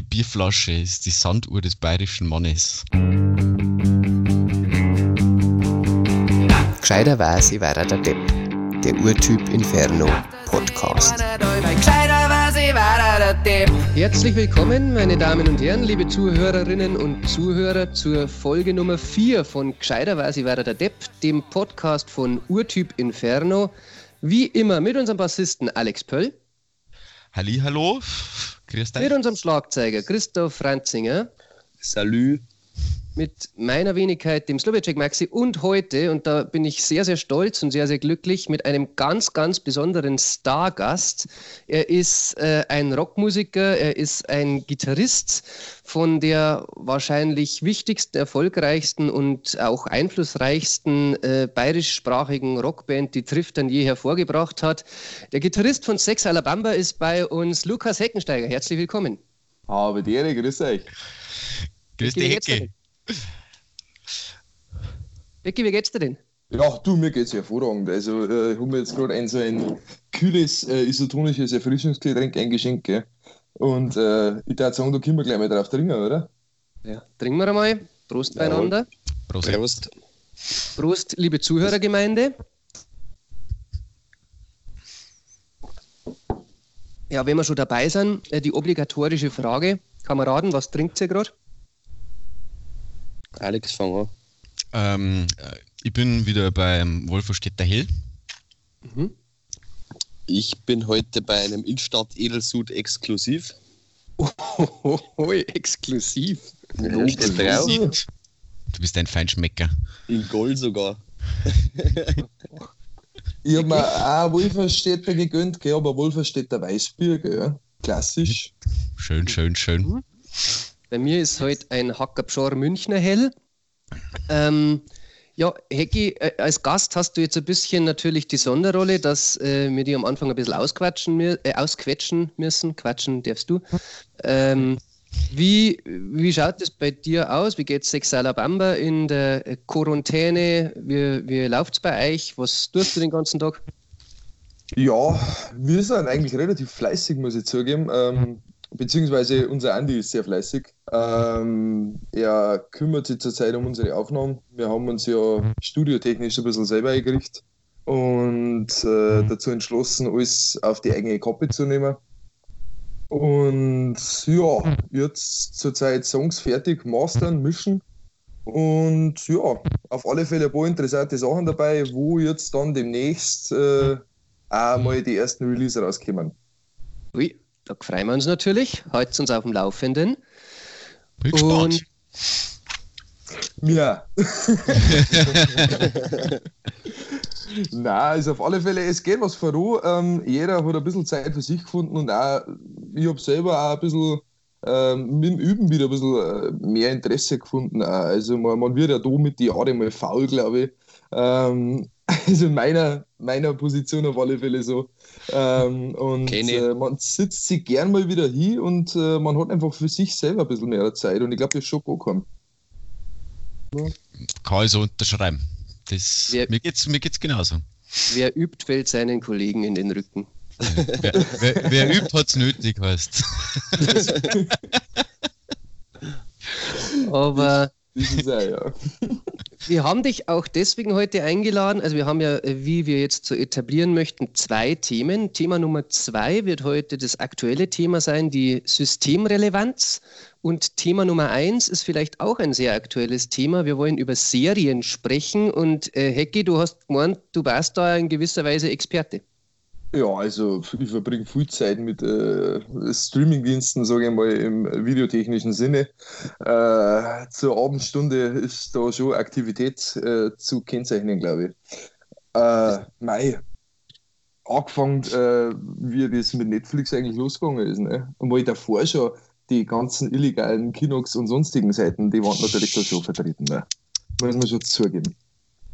Die Bierflasche ist die Sanduhr des bayerischen Mannes. Gescheiterweise war er der Depp. Der Urtyp Inferno Podcast. Herzlich willkommen, meine Damen und Herren, liebe Zuhörerinnen und Zuhörer, zur Folge Nummer 4 von Gescheiterweise war er der Depp, dem Podcast von Urtyp Inferno. Wie immer mit unserem Bassisten Alex Pöll. Halli, hallo. Grüß dich. Mit unserem Schlagzeuger Christoph Franzinger. Salü mit meiner Wenigkeit, dem Slovacek Maxi und heute, und da bin ich sehr, sehr stolz und sehr, sehr glücklich, mit einem ganz, ganz besonderen Stargast. Er ist äh, ein Rockmusiker, er ist ein Gitarrist von der wahrscheinlich wichtigsten, erfolgreichsten und auch einflussreichsten äh, bayerischsprachigen Rockband, die Trift dann je hervorgebracht hat. Der Gitarrist von Sex Alabama ist bei uns Lukas Heckensteiger. Herzlich willkommen. Habe die Ehre, grüß euch. Grüß dich, Hecke. Becky, wie geht's dir denn? Ja, du, mir geht's hervorragend. Also, äh, ich habe mir jetzt gerade ein so ein kühles, äh, isotonisches Erfrischungsgetränk eingeschenkt, gell? Und äh, ich würde sagen, da können wir gleich mal drauf trinken, oder? Ja, trinken wir einmal. Prost beieinander. Prost. Prost. Prost, liebe Zuhörergemeinde. Ja, wenn wir schon dabei sind, äh, die obligatorische Frage. Kameraden, was trinkt ihr gerade? Alex, fang an. Ähm, äh, ich bin wieder beim Wolferstädter Hell. Mhm. Ich bin heute bei einem Instadt Edelsud exklusiv. Oh, exklusiv. Ja, exklusiv. Du bist ein Feinschmecker. In Gold sogar. ich habe mir auch Wolferstädter gegönnt, gell, aber Wolferstädter Weißbier, gell, klassisch. Schön, schön, schön. Mhm. Bei mir ist heute ein Hackerpschor Münchner Hell. Ähm, ja, Hecki, äh, als Gast hast du jetzt ein bisschen natürlich die Sonderrolle, dass äh, wir die am Anfang ein bisschen ausquatschen, äh, ausquetschen müssen. Quatschen darfst du. Ähm, wie, wie schaut es bei dir aus? Wie geht es Sex Alabama in der Quarantäne? Wie, wie läuft es bei euch? Was tust du den ganzen Tag? Ja, wir sind eigentlich relativ fleißig, muss ich zugeben. Ähm, beziehungsweise unser Andi ist sehr fleißig. Ähm, er kümmert sich zurzeit um unsere Aufnahmen. Wir haben uns ja studiotechnisch ein bisschen selber eingerichtet und äh, dazu entschlossen, alles auf die eigene Kappe zu nehmen. Und ja, jetzt zurzeit Songs fertig, mastern, mischen. Und ja, auf alle Fälle ein paar interessante Sachen dabei, wo jetzt dann demnächst äh, auch mal die ersten Release rauskommen. Ui, da freuen wir uns natürlich. Heute uns auf dem Laufenden. Bin gespannt. Ja. Na, also auf alle Fälle, es geht was voran. Ähm, jeder hat ein bisschen Zeit für sich gefunden und auch, ich habe selber auch ein bisschen ähm, mit dem Üben wieder ein bisschen äh, mehr Interesse gefunden. Auch. Also man, man wird ja da mit die Jahre mal faul, glaube ich. Ähm, also in meiner, meiner Position auf alle Fälle so. Ähm, und äh, man sitzt sich gern mal wieder hin und äh, man hat einfach für sich selber ein bisschen mehr Zeit und ich glaube, das ist schon angekommen. Ja. Kann ich so unterschreiben. Das, wer, mir geht es mir geht's genauso. Wer übt, fällt seinen Kollegen in den Rücken. wer, wer, wer übt, hat es nötig, heißt. Aber. Das ist auch, ja. Wir haben dich auch deswegen heute eingeladen. Also wir haben ja, äh, wie wir jetzt so etablieren möchten, zwei Themen. Thema Nummer zwei wird heute das aktuelle Thema sein, die Systemrelevanz. Und Thema Nummer eins ist vielleicht auch ein sehr aktuelles Thema. Wir wollen über Serien sprechen. Und äh, Hecki, du hast gemeint, du warst da in gewisser Weise Experte. Ja, also ich verbringe viel Zeit mit äh, Streamingdiensten, sage ich mal, im videotechnischen Sinne. Äh, zur Abendstunde ist da schon Aktivität äh, zu kennzeichnen, glaube ich. Äh, Mai, angefangen, äh, wie das mit Netflix eigentlich losgegangen ist. Ne? Und weil davor schon die ganzen illegalen Kinox und sonstigen Seiten, die waren natürlich da schon vertreten. Ne? Muss man schon zugeben.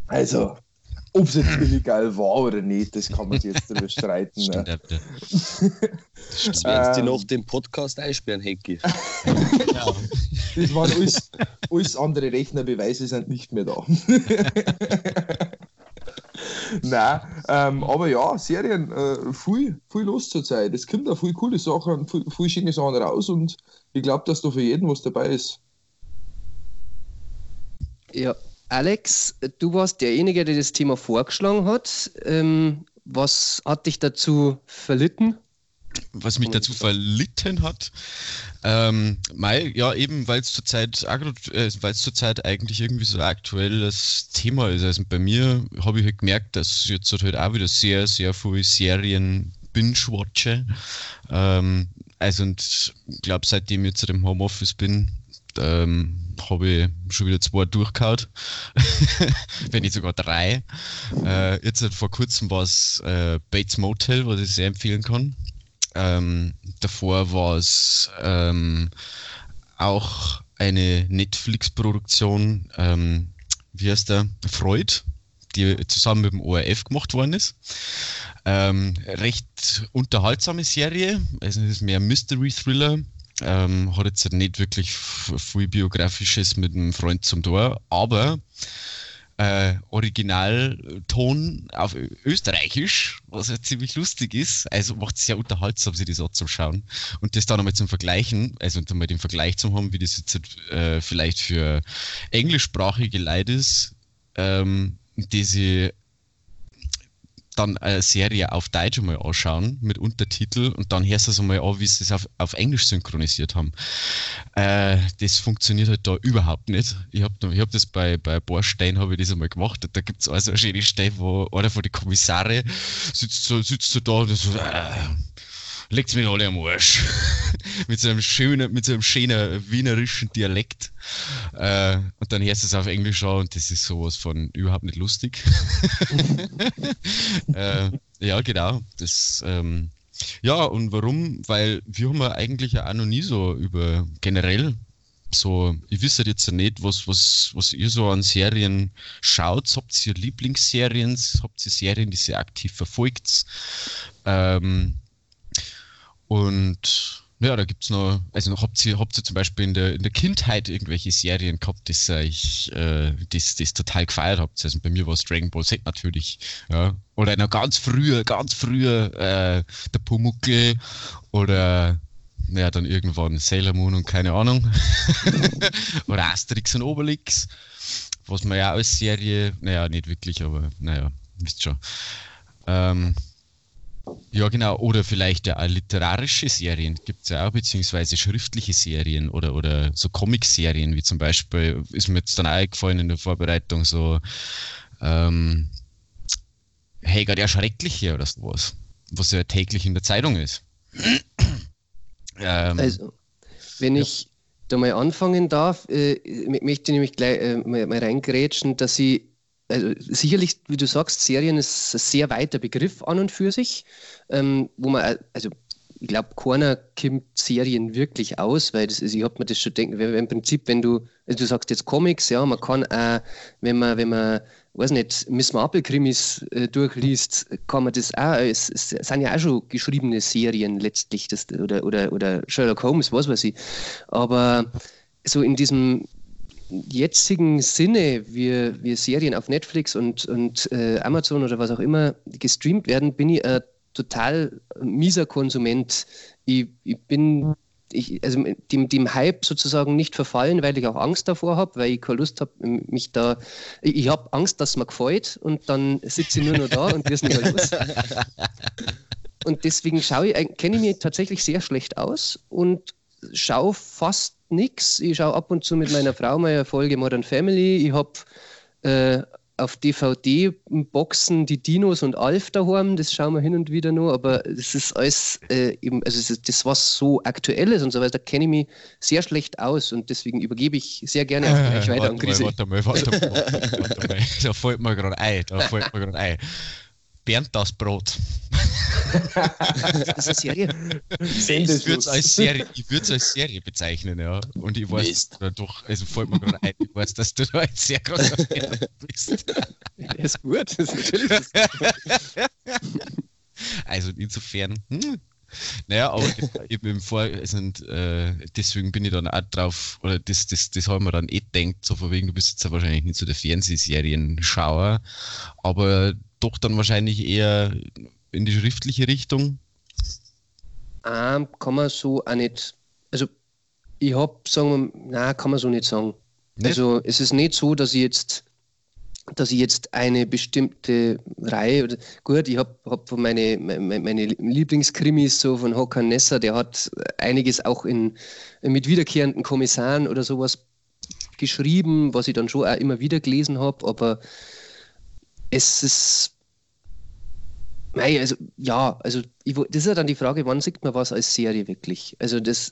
Also, ob es jetzt illegal war oder nicht, das kann man sich jetzt darüber streiten. Ne? Das werden sie ähm, noch den Podcast einsperren, Hecki. ja. Das waren alles, alles andere Rechnerbeweise sind nicht mehr da. Nein, ähm, aber ja, Serien, äh, viel, viel los zur Zeit. Es kommt auch viel coole Sachen, viel, viel schöne Sachen raus und ich glaube, dass da für jeden was dabei ist. Ja, Alex, du warst derjenige, der das Thema vorgeschlagen hat. Ähm, was hat dich dazu verlitten? was mich dazu verlitten hat. Ähm, Mai, ja, eben, weil es zurzeit, äh, weil eigentlich irgendwie so ein aktuelles Thema ist. Also bei mir habe ich halt gemerkt, dass jetzt halt auch wieder sehr, sehr viele Serien binge-watche. Ähm, also und ich glaube, seitdem ich jetzt im Homeoffice bin, ähm, habe ich schon wieder zwei durchgehauen. Wenn nicht sogar drei. Äh, jetzt vor kurzem war es äh, Bates Motel, was ich sehr empfehlen kann. Ähm, davor war es ähm, auch eine Netflix-Produktion, ähm, wie heißt der? Freud, die zusammen mit dem ORF gemacht worden ist. Ähm, recht unterhaltsame Serie, also es ist mehr Mystery-Thriller. Ähm, hat jetzt nicht wirklich viel Biografisches mit einem Freund zum Tor, aber äh, Originalton auf Österreichisch, was ja ziemlich lustig ist. Also macht es sehr unterhaltsam, sich das anzuschauen. Und das dann einmal zum Vergleichen, also einmal den Vergleich zu haben, wie das jetzt äh, vielleicht für englischsprachige Leute ist, ähm, die sie dann eine Serie auf Deutsch mal anschauen mit Untertitel und dann hörst du es mal an, wie sie es auf, auf Englisch synchronisiert haben. Äh, das funktioniert halt da überhaupt nicht. Ich habe ich hab das bei, bei Borstein habe ich das einmal gemacht. Da gibt es also eine schöne Stelle, wo einer von den Kommissare sitzt so, sitzt so da und so, äh, legt mich alle am Arsch. mit so einem schönen, mit so einem schönen wienerischen Dialekt. Äh, und dann hörst du es auf Englisch an und das ist sowas von überhaupt nicht lustig. äh, ja, genau. Das, ähm, ja, und warum? Weil wir haben ja eigentlich auch noch nie so über generell so, ich wüsste jetzt ja nicht, was, was, was ihr so an Serien schaut. Habt ihr Lieblingsserien? Habt ihr Serien, die ihr aktiv verfolgt? Ähm, und ja, da gibt es noch, also habt ihr, habt ihr zum Beispiel in der, in der Kindheit irgendwelche Serien gehabt, das ich äh, das, das total gefeiert habt? Also bei mir war es Dragon Ball Z natürlich, ja. Oder noch ganz früher, ganz früher äh, der Pumuckel oder naja, dann irgendwann Sailor Moon und keine Ahnung. oder Asterix und Obelix, was man ja als Serie, naja, nicht wirklich, aber naja, wisst schon. Ähm, ja, genau. Oder vielleicht ja literarische Serien gibt es ja auch, beziehungsweise schriftliche Serien oder, oder so Comic-Serien, wie zum Beispiel, ist mir jetzt dann eingefallen in der Vorbereitung, so ähm, Helga der Schreckliche oder sowas, was ja täglich in der Zeitung ist. ähm, also, wenn ja. ich da mal anfangen darf, äh, möchte ich nämlich gleich äh, mal, mal reingrätschen, dass ich also sicherlich, wie du sagst, Serien ist ein sehr weiter Begriff an und für sich, ähm, wo man, also ich glaube, keiner kommt Serien wirklich aus, weil das ist, ich habe mir das schon denken, weil im Prinzip, wenn du, also du sagst jetzt Comics, ja, man kann auch, wenn man, wenn man, weiß nicht, Miss Marple Krimis äh, durchliest, kann man das auch, es, es, sind ja auch schon geschriebene Serien letztlich, das, oder, oder, oder Sherlock Holmes, was weiß ich. Aber so in diesem jetzigen Sinne, wie, wie Serien auf Netflix und, und äh, Amazon oder was auch immer gestreamt werden, bin ich ein total mieser Konsument. Ich, ich bin ich, also dem, dem Hype sozusagen nicht verfallen, weil ich auch Angst davor habe, weil ich keine Lust habe, mich da. Ich, ich habe Angst, dass es mir gefällt und dann sitze ich nur noch da und wir sind nicht mehr los. Und deswegen schaue ich, kenne ich mich tatsächlich sehr schlecht aus und schaue fast nichts. Ich schaue ab und zu mit meiner Frau mal eine Folge Modern Family. Ich habe äh, auf DVD-Boxen die Dinos und Alf daheim, das schauen wir hin und wieder nur, aber das ist alles äh, eben, also das, was so aktuell ist und so weiter, da kenne ich mich sehr schlecht aus und deswegen übergebe ich sehr gerne auch gleich weiter an Chris. Warte mal, warte mal, warte mal. Da fällt mir gerade ein, da fällt mir gerade ein. Bernd das Brot. das ist eine Serie. Ich würde es als Serie, als Serie bezeichnen, ja. Und ich weiß doch, also fällt mir gerade ein, ich weiß, dass du da ein sehr großer Fan bist. Ja, ist gut, das ist natürlich. also insofern, hm. Naja, aber eben im Vor also, äh, deswegen bin ich dann auch drauf, oder das, das, das haben wir dann eh gedacht, so von wegen, du bist jetzt ja wahrscheinlich nicht so der Fernsehserienschauer, aber doch dann wahrscheinlich eher in die schriftliche Richtung? Ähm, kann man so auch nicht. Also Ich habe, sagen wir, nein, kann man so nicht sagen. Nicht? Also es ist nicht so, dass ich jetzt dass ich jetzt eine bestimmte Reihe oder gut, ich habe hab meine, meine, meine Lieblingskrimis so von Håkan Nesser, der hat einiges auch in, mit wiederkehrenden Kommissaren oder sowas geschrieben, was ich dann schon auch immer wieder gelesen habe, aber es ist Nein, also ja, also ich, das ist ja dann die Frage, wann sieht man was als Serie wirklich? Also das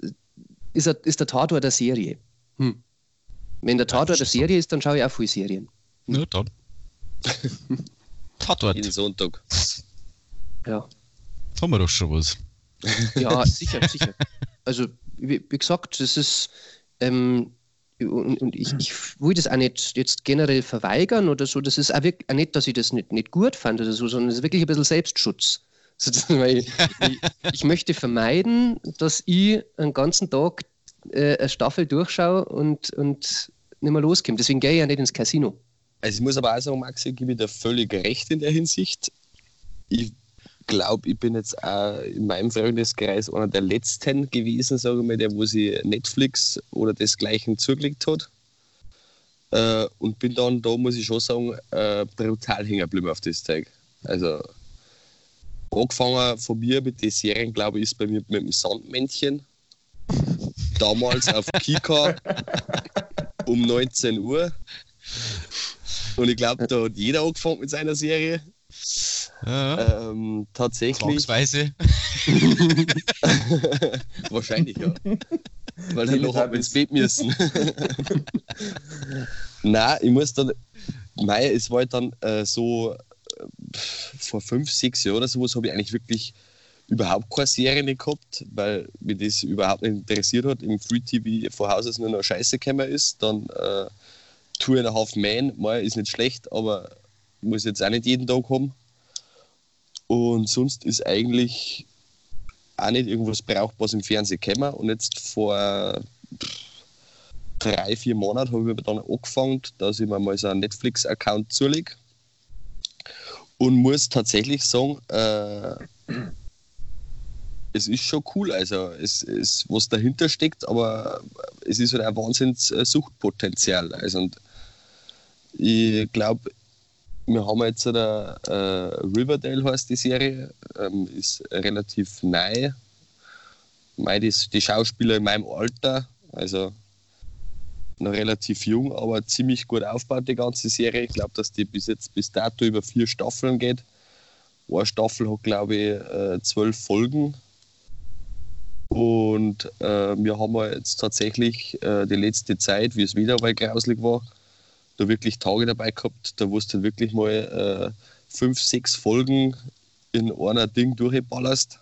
ist, ist der Tatort der Serie. Hm. Wenn der Tatort der Serie ist, dann schaue ich auch viele Serien. Hm. Ja, dann. Tatort. Jeden Sonntag. Ja. Haben wir doch schon was. Ja, sicher, sicher. Also, wie, wie gesagt, das ist, ähm, und, und ich, ich, will das auch nicht jetzt generell verweigern oder so. Das ist auch, wirklich, auch nicht, dass ich das nicht, nicht gut fand oder so, sondern es ist wirklich ein bisschen Selbstschutz. ich, ich, möchte vermeiden, dass ich einen ganzen Tag äh, eine Staffel durchschaue und, und nicht mehr loskomme. Deswegen gehe ich ja nicht ins Casino. Also ich muss aber auch sagen, Maxi, ich gebe dir völlig recht in der Hinsicht. Ich glaube, ich bin jetzt auch in meinem Freundeskreis einer der letzten gewesen, sage ich mal, der, wo sie Netflix oder desgleichen zugelegt hat. Äh, und bin dann, da muss ich schon sagen, äh, brutal hängen geblieben auf das Zeug. Also, angefangen von mir mit den Serien, glaube ich, ist bei mir mit dem Sandmännchen. Damals auf Kika um 19 Uhr. Und ich glaube, da hat jeder angefangen mit seiner Serie. Ja. Ähm, tatsächlich. Wahrscheinlich, ja. Weil dann noch ins Bett müssen. Nein, ich muss dann. Mei, es war halt dann äh, so äh, vor fünf, sechs Jahren oder sowas habe ich eigentlich wirklich überhaupt keine Serie gehabt, weil mich das überhaupt nicht interessiert hat. Im Free TV vor Haus nur noch Scheiße gekommen ist. Dann äh, Two and a Half Man, mal ist nicht schlecht, aber muss jetzt auch nicht jeden Tag haben. Und sonst ist eigentlich auch nicht irgendwas Brauchbares im Fernsehen gekommen. Und jetzt vor drei, vier Monaten habe ich mir dann angefangen, dass ich mir mal so einen Netflix-Account zulege. Und muss tatsächlich sagen, äh, es ist schon cool, also es ist, was dahinter steckt, aber es ist halt ein Wahnsinns Suchtpotenzial. Also und ich glaube, wir haben jetzt eine, äh, Riverdale heißt die Serie, ähm, ist relativ neu. Mei, die, die Schauspieler in meinem Alter, also noch relativ jung, aber ziemlich gut aufgebaut, die ganze Serie. Ich glaube, dass die bis jetzt bis dato über vier Staffeln geht. Eine Staffel hat, glaube ich, äh, zwölf Folgen. Und äh, wir haben jetzt tatsächlich äh, die letzte Zeit, wie es wieder weil grauslig war, da wirklich Tage dabei gehabt, da wo du wirklich mal äh, fünf, sechs Folgen in einer Ding durchballerst.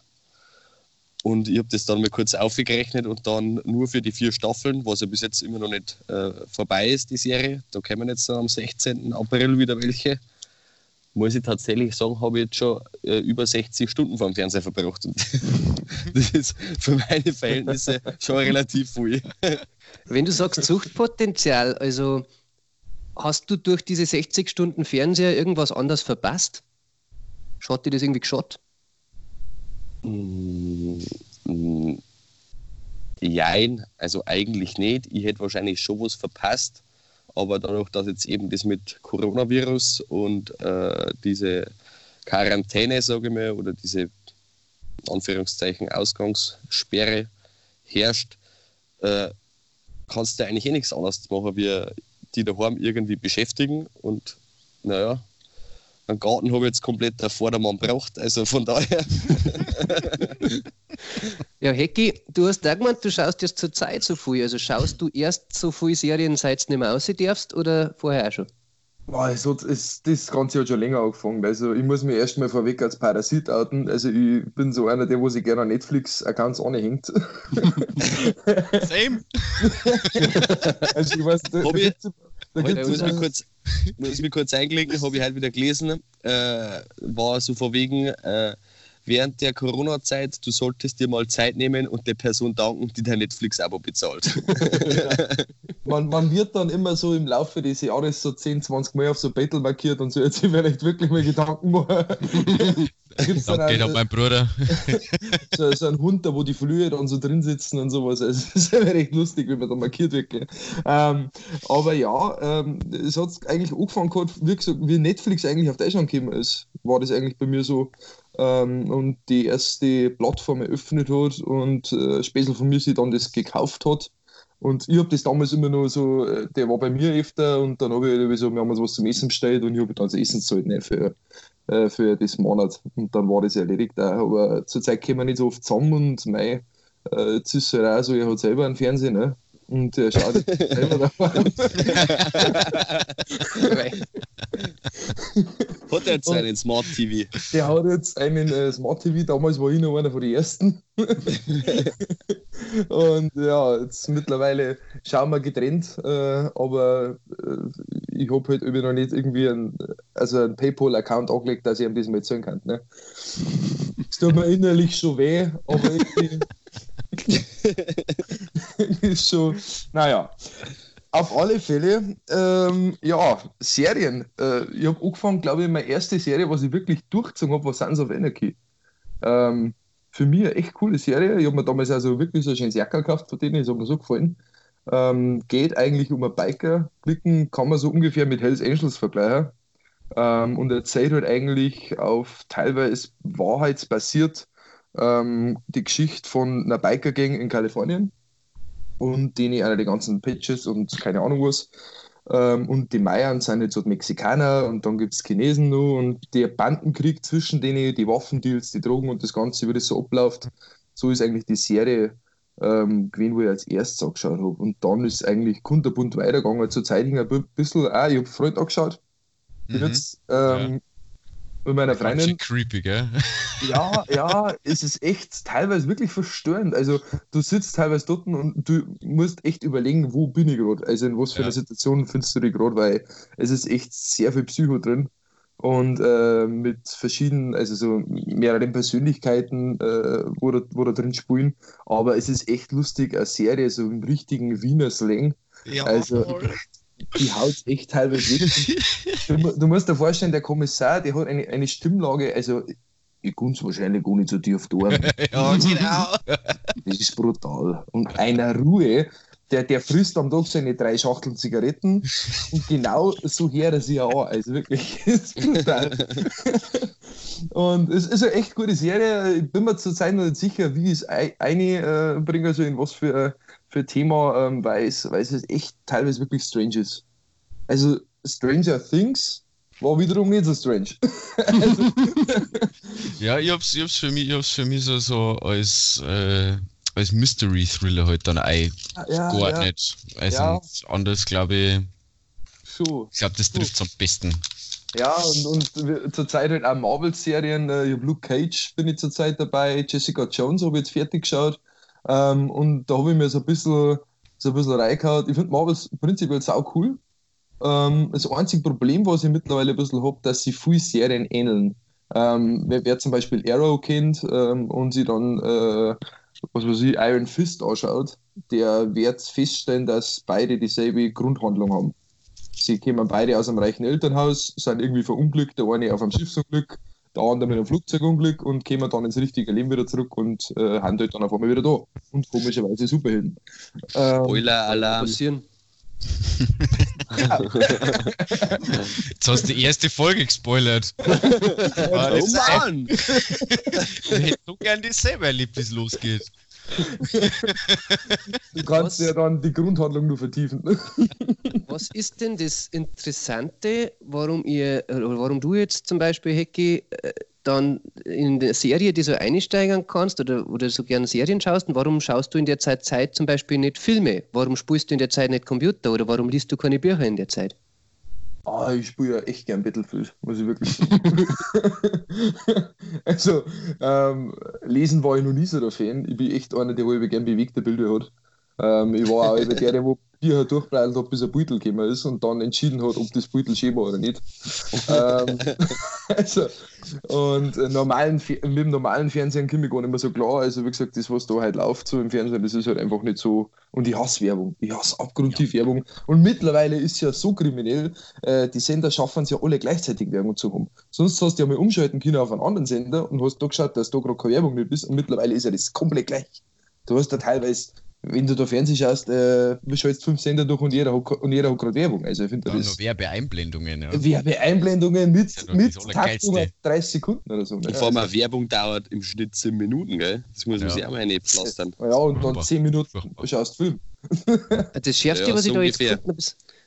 Und ich habe das dann mal kurz aufgerechnet und dann nur für die vier Staffeln, was ja bis jetzt immer noch nicht äh, vorbei ist, die Serie, da kommen jetzt am 16. April wieder welche, muss ich tatsächlich sagen, habe ich jetzt schon äh, über 60 Stunden vor dem Fernseher verbracht. Und das ist für meine Verhältnisse schon relativ viel. Wenn du sagst Suchtpotenzial, also Hast du durch diese 60 Stunden Fernseher irgendwas anders verpasst? Schaut dir das irgendwie geschaut? Mm, jein, also eigentlich nicht. Ich hätte wahrscheinlich schon was verpasst, aber dadurch, dass jetzt eben das mit Coronavirus und äh, diese Quarantäne, sage ich mal, oder diese Anführungszeichen Ausgangssperre herrscht, äh, kannst du eigentlich eh nichts anderes machen, wie die daheim irgendwie beschäftigen. Und naja, einen Garten habe ich jetzt komplett der Vordermann braucht. Also von daher. ja, Hecki, du hast auch gemeint, du schaust jetzt zur Zeit so viel. Also schaust du erst so viele Serien, seit du nicht mehr raus darfst oder vorher auch schon? Boah, es hat, es, das Ganze hat schon länger angefangen. Also ich muss mich erstmal vorweg als Parasit outen. Also ich bin so einer, der wo sich gerne an Netflix-Accounts anhängt. Same. also ich weiß, da, gibt's, da gibt's muss, mich kurz, muss mich kurz einklicken, habe ich halt wieder gelesen. Äh, war so vor wegen, äh, während der Corona-Zeit, du solltest dir mal Zeit nehmen und der Person danken, die dein Netflix-Abo bezahlt. Ja. Man, man, wird dann immer so im Laufe des Jahres so 10, 20 Mal auf so Battle markiert und so, jetzt werden echt wirklich mal Gedanken machen. gibt's dann Danke, einen, mein Bruder. so, so einen Hund, da wo die Flühe dann so drin sitzen und sowas. Also, das wäre recht lustig, wenn man da markiert wird. Ähm, aber ja, ähm, es hat eigentlich angefangen gehabt, wie, gesagt, wie Netflix eigentlich auf Deutschland gekommen ist, war das eigentlich bei mir so. Ähm, und die erste Plattform eröffnet hat und äh, Späßel von mir sich dann das gekauft hat. Und ich habe das damals immer nur so, äh, der war bei mir öfter und dann habe ich irgendwie so, wir haben uns was zum Essen bestellt und ich habe dann das Essen gezahlt ne, für, äh, für das Monat. Und dann war das erledigt. Auch. Aber zurzeit kommen wir nicht so oft zusammen und mei, äh, jetzt ist es halt auch so, er hat selber einen Fernseher, ne? Und er schaut jetzt selber davon. Hat er jetzt Und- einen Smart TV? Der hat jetzt einen äh, Smart TV, damals war ich noch einer von den ersten. und ja, jetzt mittlerweile schauen wir getrennt, äh, aber äh, ich habe halt irgendwie noch nicht irgendwie einen, also einen PayPal-Account angelegt, dass ich ihm das mal erzählen kann. Ne? Es tut mir innerlich schon weh, aber irgendwie ist schon, naja. Auf alle Fälle, ähm, ja, Serien. Äh, ich habe angefangen, glaube ich, meine erste Serie, was ich wirklich durchgezogen habe, war Sons of Anarchy. Ähm, für mich eine echt coole Serie. Ich habe mir damals also wirklich so ein schönes Jacke gekauft von denen, das hat mir so gefallen. Ähm, geht eigentlich um einen Biker. Blicken kann man so ungefähr mit Hells Angels vergleichen. Ähm, und erzählt halt eigentlich auf teilweise wahrheitsbasiert ähm, die Geschichte von einer Biker-Gang in Kalifornien und denen einer die ganzen Pitches und keine Ahnung was. Ähm, und die Mayern sind jetzt so die Mexikaner und dann gibt es Chinesen noch und der Bandenkrieg zwischen denen, die Waffendeals, die Drogen und das Ganze, wie das so abläuft. So ist eigentlich die Serie ähm, gewesen, wo ich als erstes angeschaut habe. Und dann ist eigentlich kunterbunt weitergegangen. Zur Zeit hing ein bi- bisschen, ah, ich habe Freund angeschaut. Mhm. jetzt ähm, mit meiner Freundin. creepy, gell? Ja, ja, es ist echt teilweise wirklich verstörend. Also du sitzt teilweise dort und du musst echt überlegen, wo bin ich gerade? Also in was für Ja. einer Situation findest du dich gerade, weil es ist echt sehr viel Psycho drin. Und äh, mit verschiedenen, also so mehreren Persönlichkeiten, äh, wo, da, wo da drin spielen. Aber es ist echt lustig, eine Serie, so im richtigen Wiener Slang. Ja, Also, die haut echt teilweise weg. Du, du musst dir vorstellen, der Kommissar, der hat eine, eine Stimmlage, also ich kann es wahrscheinlich gar nicht so tief tun. ja, genau. Das ist brutal. Und einer Ruhe, der, der frisst am Tag seine drei Schachteln Zigaretten und genau so her er sie auch an. Also wirklich, ist brutal. Und es ist eine echt gute Serie. Ich bin mir zurzeit noch nicht sicher, wie ich es ein- einbringe, also in was für, für Thema, ähm, weil, es, weil es echt teilweise wirklich strange ist. Also Stranger Things war wiederum nicht so strange. also, Ja, ich hab's, ich hab's für mich, ich hab's für mich so, so als, äh, als Mystery-Thriller halt dann eingeordnet. Also Ja. anders glaube ich, schon. ich glaube, das trifft am besten. Ja, und, und zurzeit halt auch Marvel-Serien. äh, Ich hab Luke Cage bin ich zurzeit dabei, Jessica Jones habe ich jetzt fertig geschaut. Ähm, und da habe ich mir so ein bisschen, so ein bisschen reingehauen. Ich finde Marvels prinzipiell sau cool. Ähm, das einzige Problem, was ich mittlerweile ein bisschen habe, dass sie viel Serien ähneln. Ähm, wer, wer zum Beispiel Arrow kennt ähm, und sie dann, äh, was weiß ich, Iron Fist anschaut, der wird feststellen, dass beide dieselbe Grundhandlung haben. Sie kommen beide aus einem reichen Elternhaus, sind irgendwie verunglückt, der eine auf einem Schiffsunglück, der andere mit einem Flugzeugunglück und kommen dann ins richtige Leben wieder zurück und äh, haben halt dann auf einmal wieder da. Und komischerweise Superhelden. Ähm, Spoiler-Alarm. passieren. Jetzt hast du die erste Folge gespoilert. Oh Mann! Ich hätte so gern die selber erlebt, wie es losgeht. Du kannst Was? ja dann die Grundhandlung nur vertiefen. Was ist denn das Interessante, warum ihr, oder warum du jetzt zum Beispiel, Hecki, äh, dann in der Serie, die so einsteigen kannst oder, oder so gerne Serien schaust und warum schaust du in der Zeit Zeit zum Beispiel nicht Filme? Warum spielst du in der Zeit nicht Computer oder warum liest du keine Bücher in der Zeit? Ah, ich spiele ja echt gern Battlefield, muss ich wirklich sagen. also, ähm, lesen war ich noch nie so der Fan. Ich bin echt einer, der wo gern bewegte Bilder hat. Ähm, ich war auch der, der wo Bier halt durchbreitet hat, bis ein Beutel gekommen ist und dann entschieden hat, ob das Beutel schön war oder nicht. ähm, also, und äh, normalen, mit dem normalen Fernsehen komme ich gar nicht mehr so klar. Also, wie gesagt, das, was da halt läuft, so im Fernsehen, das ist halt einfach nicht so. Und ich hasse Werbung. Ich hasse abgrundtief ja. Werbung. Und mittlerweile ist es ja so kriminell, äh, die Sender schaffen es ja alle gleichzeitig Werbung zu haben. Sonst hast du ja mal umschalten können auf einen anderen Sender und hast da geschaut, dass da gerade keine Werbung nicht ist. Und mittlerweile ist ja das komplett gleich. Du hast da teilweise wenn du da Fernsehen schaust, äh, schaltest fünf Sender durch und jeder hat, und jeder hat gerade Werbung. Also ich finde das. Noch Werbeeinblendungen, ja. Werbeeinblendungen mit, ja mit Taktung auf 30 Sekunden oder so. Und vor allem also. Werbung dauert im Schnitt 10 Minuten, gell? Das muss man ja. sich auch mal einpflastern. Ja, und dann 10 Minuten Furchtbar. schaust Film. Das Schärfste, ja, was ich da jetzt gefunden habe,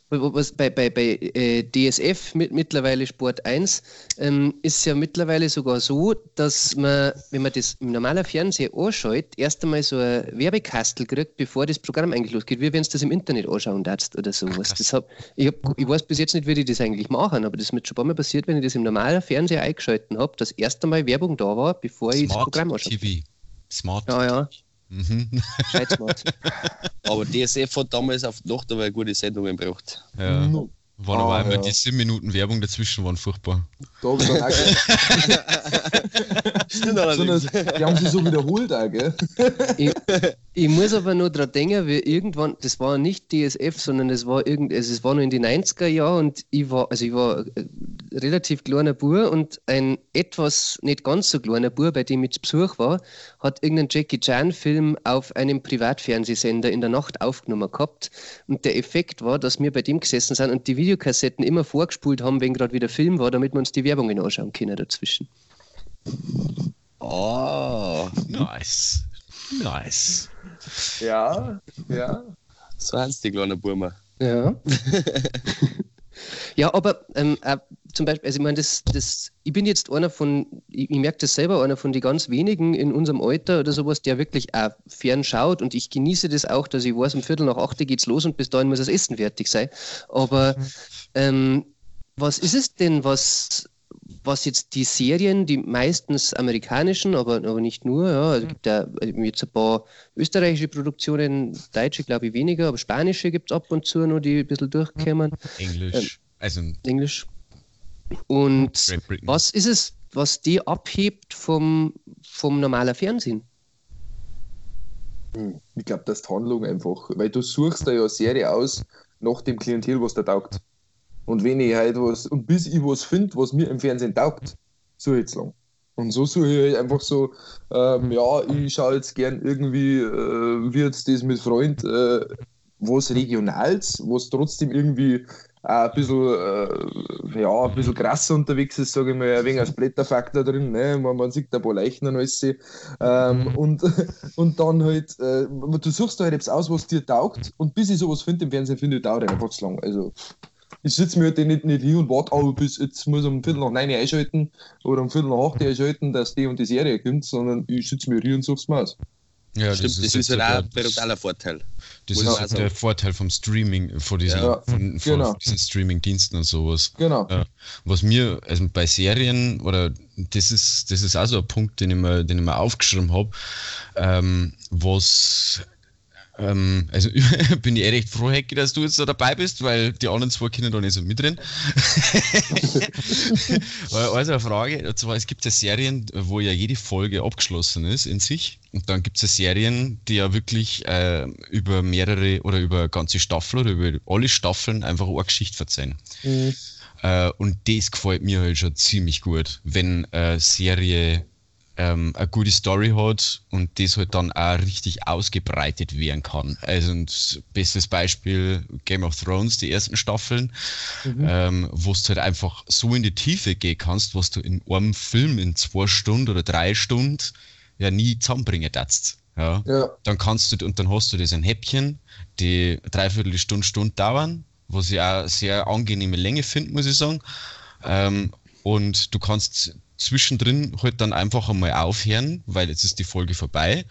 was bei, bei, bei äh, DSF mit, mittlerweile Sport 1 ähm, ist ja mittlerweile sogar so, dass man, wenn man das im normalen Fernseher anschaut, erst einmal so ein Werbekastel kriegt, bevor das Programm eigentlich losgeht, wie wenn es das im Internet anschauen darfst oder sowas. Ach, hab, ich, hab, ich weiß bis jetzt nicht, wie die das eigentlich machen, aber das ist mir schon ein paar Mal passiert, wenn ich das im normalen Fernseher eingeschalten habe, dass erst einmal Werbung da war, bevor Smart ich das Programm anschaue. TV. Smart. Ja, ja. Mhm. Aber DSF hat damals auf die Nacht aber gute Sendungen gebracht. Ja. No. Waren aber ah, einmal ja. die 7 Minuten Werbung dazwischen waren furchtbar. Da habe ich dann auch Die haben sich so wiederholt auch, gell? Ich, ich muss aber nur daran denken, wie irgendwann, das war nicht DSF, sondern es war irgend, also es war nur in die 90er Jahren und ich war, also ich war ein relativ kleiner Bub und ein etwas nicht ganz so kleiner Bub, bei dem ich zu Besuch war, hat irgendeinen Jackie Chan-Film auf einem Privatfernsehsender in der Nacht aufgenommen gehabt. Und der Effekt war, dass wir bei dem gesessen sind und die Videokassetten immer vorgespult haben, wenn gerade wieder Film war, damit wir uns die Werbungen anschauen können dazwischen. Oh, nice. Nice. Ja, ja. So heißt die kleine Burma. Ja. ja, aber ähm, äh, zum Beispiel, also ich meine, das, das, ich bin jetzt einer von, ich, ich merke das selber, einer von den ganz wenigen in unserem Alter oder sowas, der wirklich auch fern schaut und ich genieße das auch, dass ich weiß, um Viertel nach acht geht's los und bis dahin muss das Essen fertig sein. Aber mhm. ähm, was ist es denn, was was jetzt die Serien, die meistens amerikanischen, aber, aber nicht nur, ja, also mhm. gibt ja also jetzt ein paar österreichische Produktionen, deutsche glaube ich weniger, aber spanische gibt es ab und zu noch, die ein bisschen durchkommen. Englisch. Ähm, also Englisch. Und was ist es, was die abhebt vom, vom normalen Fernsehen? Hm, ich glaube, das ist die Handlung einfach, weil du suchst da ja eine Serie aus nach dem Klientel, was da taugt. Und wenn ich halt was, und bis ich was finde, was mir im Fernsehen taugt, so jetzt lang. Und so suche ich halt einfach so, ähm, ja, ich schaue jetzt gern irgendwie, äh, wie jetzt das mit Freund, äh, was Regionals, was trotzdem irgendwie ein bisschen, äh, ja, ein bisschen krasser unterwegs ist, sage ich mal, ein wenig als Blätterfaktor drin, ne? man, man sieht ein paar Leichen und alles. Ähm, mhm. und, und dann halt, äh, du suchst halt etwas aus, was dir taugt, und bis ich sowas finde im Fernsehen, finde ich, dauert einfach zu lang. Also, ich sitze mir halt nicht, nicht hin und warte, oh, bis jetzt muss um Viertel nach neun einschalten oder um Viertel nach acht einschalten, dass die und die Serie kommt, sondern ich sitze mir hier und such's mal aus. Ja, Stimmt, das, das ist, halt auch ein brutaler Vorteil. Das ist also der Vorteil vom Streaming, von diesen, ja, von, von genau. diesen Streaming-Diensten und sowas. Genau. Ja. Was mir, also bei Serien, oder das ist, das ist auch so ein Punkt, den ich mir, den ich mir aufgeschrieben habe, ähm, was ähm, also bin ich eh recht froh, Hecki, dass du jetzt da dabei bist, weil die anderen zwei Kinder da nicht so mitrennen. also eine Frage, und zwar es gibt ja Serien, wo ja jede Folge abgeschlossen ist in sich. Und dann gibt es ja Serien, die ja wirklich äh, über mehrere oder über ganze Staffeln oder über alle Staffeln einfach eine Geschichte verzeihen. Mhm. Äh, und das gefällt mir halt schon ziemlich gut, wenn eine Serie ähm, eine gute Story hat und das halt dann auch richtig ausgebreitet werden kann. Also ein bestes Beispiel Game of Thrones, die ersten Staffeln, mhm. ähm, wo du halt einfach so in die Tiefe gehen kannst, was du in einem Film in zwei Stunden oder drei Stunden ja nie zusammenbringen darfst. Ja. ja. Dann kannst du, und dann hast du das ein Häppchen, die dreiviertel Stunde, Stunde dauern, was ich auch sehr angenehme Länge finde, muss ich sagen. Ähm, und du kannst zwischendrin halt dann einfach einmal aufhören, weil jetzt ist die Folge vorbei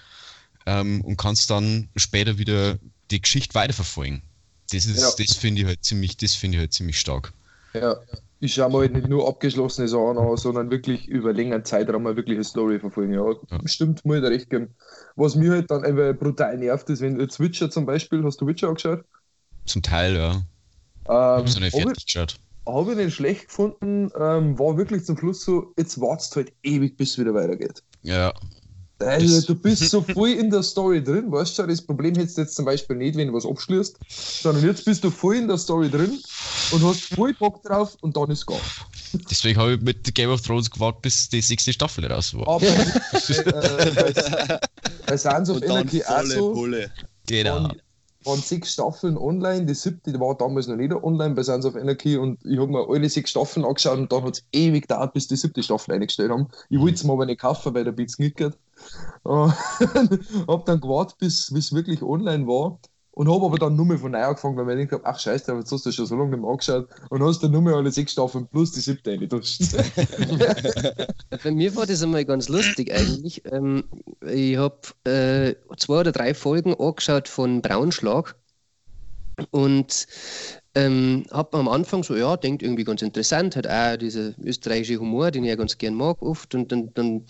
ähm, und kannst dann später wieder die Geschichte weiterverfolgen. Das ist, ja. das finde ich halt ziemlich, das finde ich halt ziemlich stark. Ja, ich schaue mir halt nicht nur abgeschlossene Sachen an, sondern wirklich über längeren Zeitraum mal wirklich eine Story verfolgen. Ja, ja. stimmt, muss ich da recht geben. Was mir halt dann einfach brutal nervt, ist, wenn du Witcher zum Beispiel, hast du Witcher angeschaut? Zum Teil, ja. Ich Ähm, hab's noch nicht Habe fertig geschaut. Hab ich nicht schlecht gefunden, ähm, war wirklich zum Schluss so, jetzt wartest halt ewig, bis es wieder weitergeht. Ja. Also, Das- du bist so voll in der Story drin, weißt du schon, das Problem hättest du jetzt zum Beispiel nicht, wenn du was abschließt, sondern jetzt bist du voll in der Story drin und hast voll Bock drauf und dann ist gar. Deswegen habe ich mit Game of Thrones gewartet, bis die sechste Staffel raus war. Aber äh, bei, bei Sons of Und Anarchy auch so, Pulle. Genau. waren, waren sechs Staffeln online, die siebte die war damals noch nicht online bei Sons of Anarchy und ich habe mir alle sechs Staffeln angeschaut und dann hat es ewig gedauert, bis die siebte Staffel eingestellt haben. Ich wollte es mir aber nicht kaufen, weil der Beats knickert. Äh, hab dann gewartet, bis es wirklich online war und habe aber dann nur mehr von neu angefangen, weil ich gedacht habe, ach scheiße, aber jetzt hast du schon so lange nicht mehr angeschaut und hast dann nur mehr alle sechs Staffeln plus die siebte eingetuscht. Bei mir war das einmal ganz lustig eigentlich. Ähm, ich habe äh, zwei oder drei Folgen angeschaut von Braunschlag und ähm, habe am Anfang so, ja, denkt irgendwie ganz interessant, hat auch dieser österreichische Humor, den ich ja ganz gern mag oft und dann, dann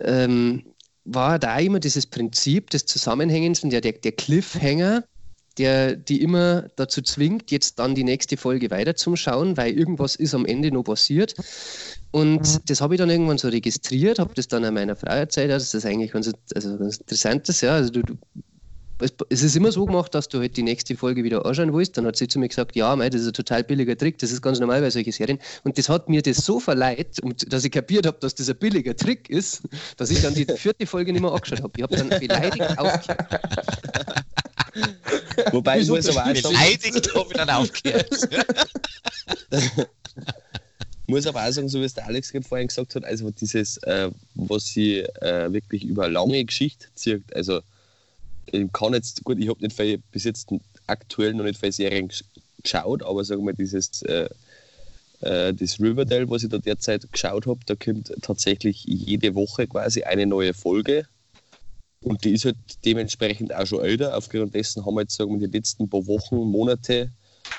ähm, war da immer dieses Prinzip des Zusammenhängens und ja, der, der Cliffhanger, der die immer dazu zwingt, jetzt dann die nächste Folge weiter zum Schauen, weil irgendwas ist am Ende noch passiert. Und das habe ich dann irgendwann so registriert, habe das dann an meiner Frau erzählt, dass das eigentlich ganz, also ganz interessant ist. Ja. Also du, du, es, ist immer so gemacht, dass du halt die nächste Folge wieder anschauen willst. Dann hat sie zu mir gesagt, ja, mei, das ist ein total billiger Trick, das ist ganz normal bei solchen Serien. Und das hat mir das so verleiht, und dass ich kapiert habe, dass das ein billiger Trick ist, dass ich dann die vierte Folge nicht mehr angeschaut habe. Ich habe dann beleidigt aufgehört. Wobei ich muss aber auch sagen, Beleidigt habe ich dann aufgehört. muss aber auch sagen, so wie es der Alex gerade vorhin gesagt hat, also dieses, äh, was sie äh, wirklich über lange Geschichte zieht, also ich kann jetzt, gut, ich habe nicht viel, bis jetzt aktuell noch nicht viele Serien gesch- geschaut, aber sagen wir dieses äh, äh, das Riverdale, was ich da derzeit geschaut habe, da kommt tatsächlich jede Woche quasi eine neue Folge. Und die ist halt dementsprechend auch schon älter. Aufgrund dessen haben wir jetzt sagen wir, die letzten paar Wochen, Monate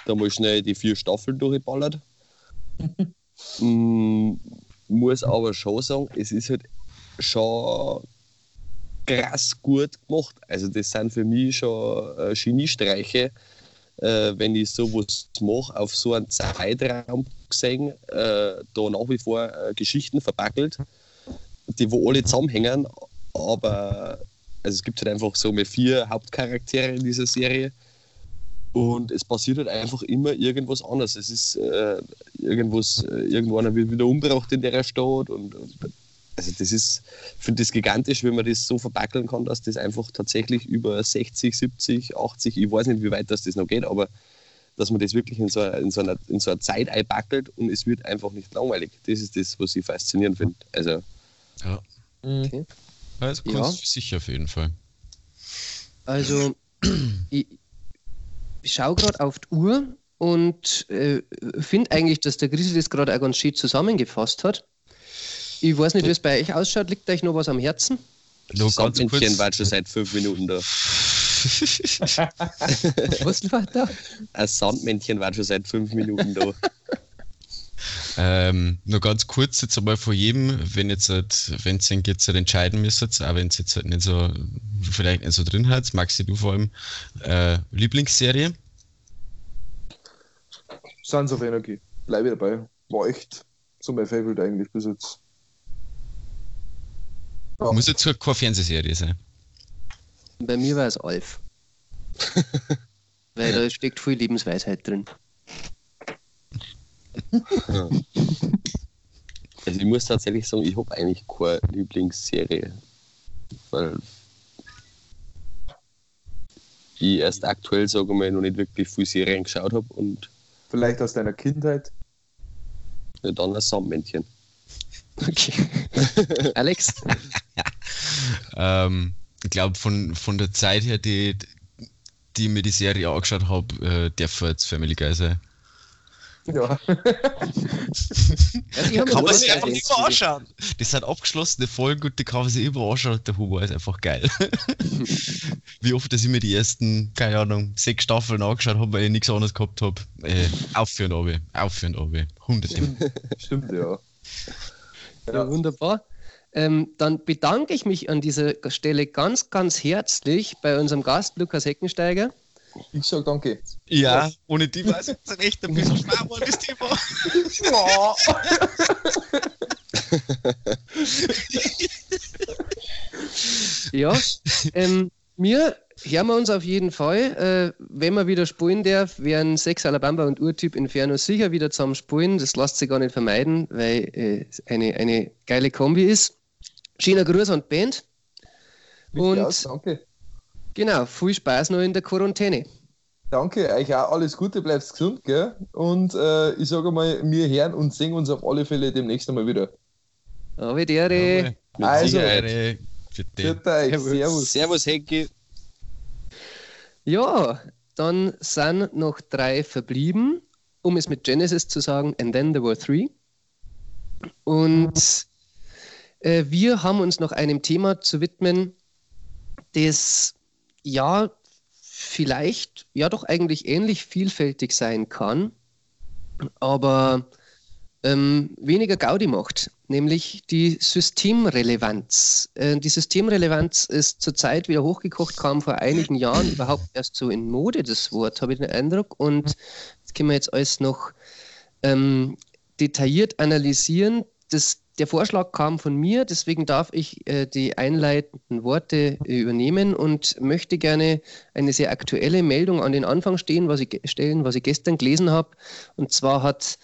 da mal schnell die vier Staffeln durchgeballert. mm, muss aber schon sagen, es ist halt schon krass gut gemacht. Also das sind für mich schon äh, Geniestreiche, äh, wenn ich sowas mache, auf so einen Zeitraum gesehen, äh, da nach wie vor äh, Geschichten verpackelt, die wo alle zusammenhängen, aber also es gibt halt einfach so mehr vier Hauptcharaktere in dieser Serie und es passiert halt einfach immer irgendwas anderes. Es ist äh, irgendwas, äh, irgendwann wird wieder umgebracht in der Stadt und, und also das ist, ich finde das gigantisch, wenn man das so verpackeln kann, dass das einfach tatsächlich über 60, 70, 80, ich weiß nicht, wie weit das, das noch geht, aber dass man das wirklich in so, einer, in so, einer, in so einer Zeit einpackelt und es wird einfach nicht langweilig. Das ist das, was ich faszinierend finde. Also, Ja. Okay. Also Ja. Kunst für sich auf jeden Fall. Also, ich, ich schaue gerade auf die Uhr und äh, finde eigentlich, dass der Grizzly das gerade auch ganz schön zusammengefasst hat. Ich weiß nicht, wie es bei euch ausschaut. Liegt euch noch was am Herzen? Nur das ganz Sandmännchen kurz. war schon seit fünf Minuten da. Was war da? Ein Sandmännchen war schon seit fünf Minuten da. Ähm, nur ganz kurz jetzt einmal vor jedem, wenn jetzt halt, wenn ihr jetzt halt entscheiden müsstet, auch wenn es jetzt halt nicht so, vielleicht nicht so drin hat, Maxi, du vor allem, äh, Lieblingsserie? Sons of Anarchy. Bleibe dabei. War echt so mein Favorite eigentlich bis jetzt. Muss jetzt halt keine Fernsehserie sein. Bei mir war es Alf. Weil da steckt viel Lebensweisheit drin. Also ich muss tatsächlich sagen, ich habe eigentlich keine Lieblingsserie. Weil ich erst aktuell, sage ich mal, noch nicht wirklich viele Serien geschaut habe und Vielleicht aus deiner Kindheit. ja, dann ein Sandmännchen. Okay. Alex? Ähm, ich glaube, von, von der Zeit her, die, die ich mir die Serie angeschaut habe, äh, darf jetzt Family Guy sein. Ja. Ja, Kann man das sich einfach erwähnt. immer anschauen. Das sind abgeschlossene Folgen und die kann man sich immer anschauen und der Humor ist einfach geil. Wie oft, dass ich mir die ersten, keine Ahnung, sechs Staffeln angeschaut habe, weil ich nichts anderes gehabt habe. Äh, aufführen, Abi. Aufführen, Abi. Hunderte. Stimmt, ja. Ja, wunderbar. Ähm, dann bedanke ich mich an dieser Stelle ganz, ganz herzlich bei unserem Gast Lukas Heckensteiger. Ich sag danke. Ja, ohne die weiß ich jetzt echt ein bisschen schwer war das Thema. Ja, ähm, wir hören wir uns auf jeden Fall. Äh, wenn man wieder spielen darf, werden Sex Alabama und Urtyp Inferno sicher wieder zusammen spielen. Das lässt sich gar nicht vermeiden, weil äh, es eine, eine geile Kombi ist. Schöner Gruß an die Band. Und aus, danke. genau, viel Spaß noch in der Quarantäne. Danke, euch auch alles Gute, bleibt gesund, gell? Und äh, ich sage mal, wir hören und singen uns auf alle Fälle demnächst einmal wieder. Aber dere. Also, Sicherheit. Für euch, Servus. servus. Servus, Henki. Ja, dann sind noch drei verblieben, um es mit Genesis zu sagen, and then there were three. Und äh, wir haben uns noch einem Thema zu widmen, das ja vielleicht ja doch eigentlich ähnlich vielfältig sein kann, aber ähm, weniger Gaudi macht, nämlich die Systemrelevanz. Äh, die Systemrelevanz ist zurzeit wieder hochgekocht, kam vor einigen Jahren überhaupt erst so in Mode, das Wort, habe ich den Eindruck. Und das können wir jetzt alles noch ähm, detailliert analysieren. Das, der Vorschlag kam von mir, deswegen darf ich äh, die einleitenden Worte äh, übernehmen und möchte gerne eine sehr aktuelle Meldung an den Anfang stehen, was ich, stellen, was ich gestern gelesen habe. Und zwar hat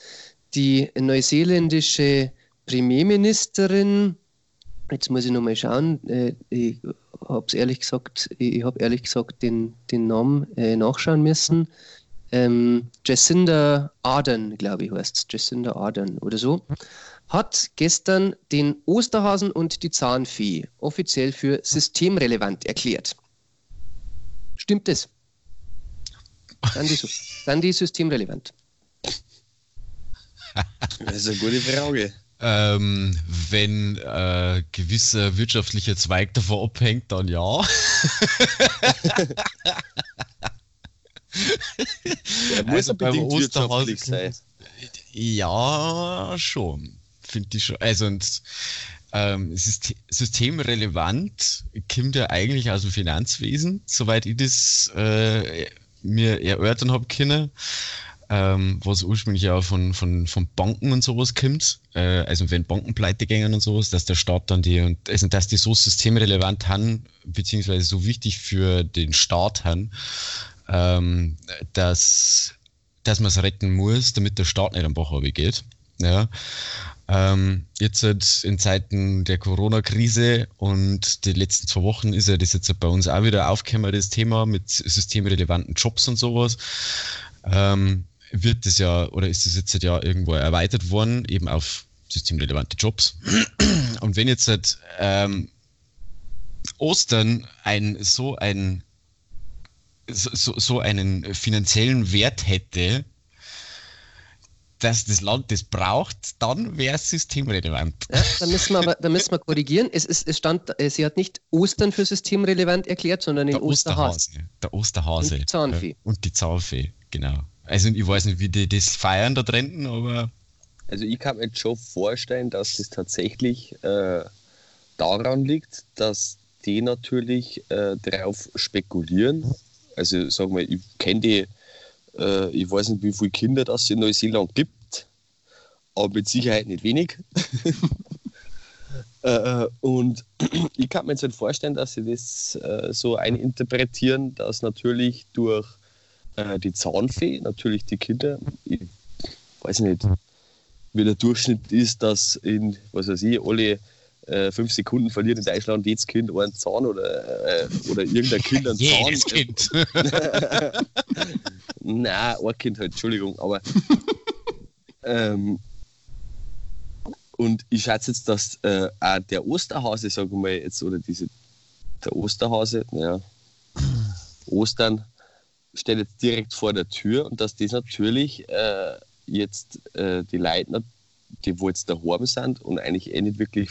die neuseeländische Premierministerin, jetzt muss ich nochmal schauen, äh, ich habe ehrlich gesagt, ich habe ehrlich gesagt den, den Namen äh, nachschauen müssen. Ähm, Jacinda Ardern, glaube ich, heißt es, Jacinda Ardern oder so, hat gestern den Osterhasen und die Zahnfee offiziell für systemrelevant erklärt. Stimmt das? Sind die, so, die systemrelevant? Das ist eine gute Frage. Ähm, wenn äh, gewisser wirtschaftlicher Zweig davon abhängt, dann ja. Er muss Also beim wirtschaftlich sein. Ja, schon. Finde ich schon. Also und ähm, Syst- systemrelevant kommt ja eigentlich aus dem Finanzwesen, soweit ich das äh, mir erörtern habe können. Ähm, was ursprünglich ja von, von, von Banken und sowas kommt, äh, also wenn Banken pleite gehen und sowas, dass der Staat dann die, und also dass die so systemrelevant haben, beziehungsweise so wichtig für den Staat haben, ähm, dass, dass man es retten muss, damit der Staat nicht am Bach geht. Ja. Ähm, jetzt halt in Zeiten der Corona-Krise und die letzten zwei Wochen ist ja das jetzt bei uns auch wieder aufgekommen, das Thema mit systemrelevanten Jobs und sowas. Ähm, wird das ja, oder ist das jetzt halt ja irgendwo erweitert worden, eben auf systemrelevante Jobs. Und wenn jetzt halt ähm, Ostern ein so ein so, so, einen finanziellen Wert hätte, dass das Land das braucht, dann wäre es systemrelevant. Ja, da müssen wir aber da müssen wir korrigieren. Es, ist, es stand, sie hat nicht Ostern für systemrelevant erklärt, sondern den Der Osterhasen. Osterhase. Der Osterhase. Und die Zahnfee. Und die Zahnfee, genau. Also ich weiß nicht, wie die das feiern da drinnen, aber Also ich kann mir jetzt schon vorstellen, dass das tatsächlich äh, daran liegt, dass die natürlich äh, darauf spekulieren. Also sagen wir, ich kenne die, äh, ich weiß nicht, wie viele Kinder das in Neuseeland gibt, aber mit Sicherheit nicht wenig. äh, und ich kann mir jetzt halt vorstellen, dass sie das äh, so eininterpretieren, dass natürlich durch äh, die Zahnfee natürlich die Kinder, ich weiß nicht, wie der Durchschnitt ist, dass in, was weiß ich, alle äh, fünf Sekunden verliert in Deutschland jedes Kind einen Zahn oder, äh, oder irgendein Kind einen Zahn. jedes Kind. Nein, ein Kind halt, Entschuldigung, aber. ähm, und ich schätze jetzt, dass äh, auch der Osterhase, sagen wir mal jetzt, oder diese, der Osterhase, ja, Ostern steht jetzt direkt vor der Tür und dass das natürlich äh, jetzt äh, die Leute, die wo jetzt daheim sind und eigentlich eh nicht wirklich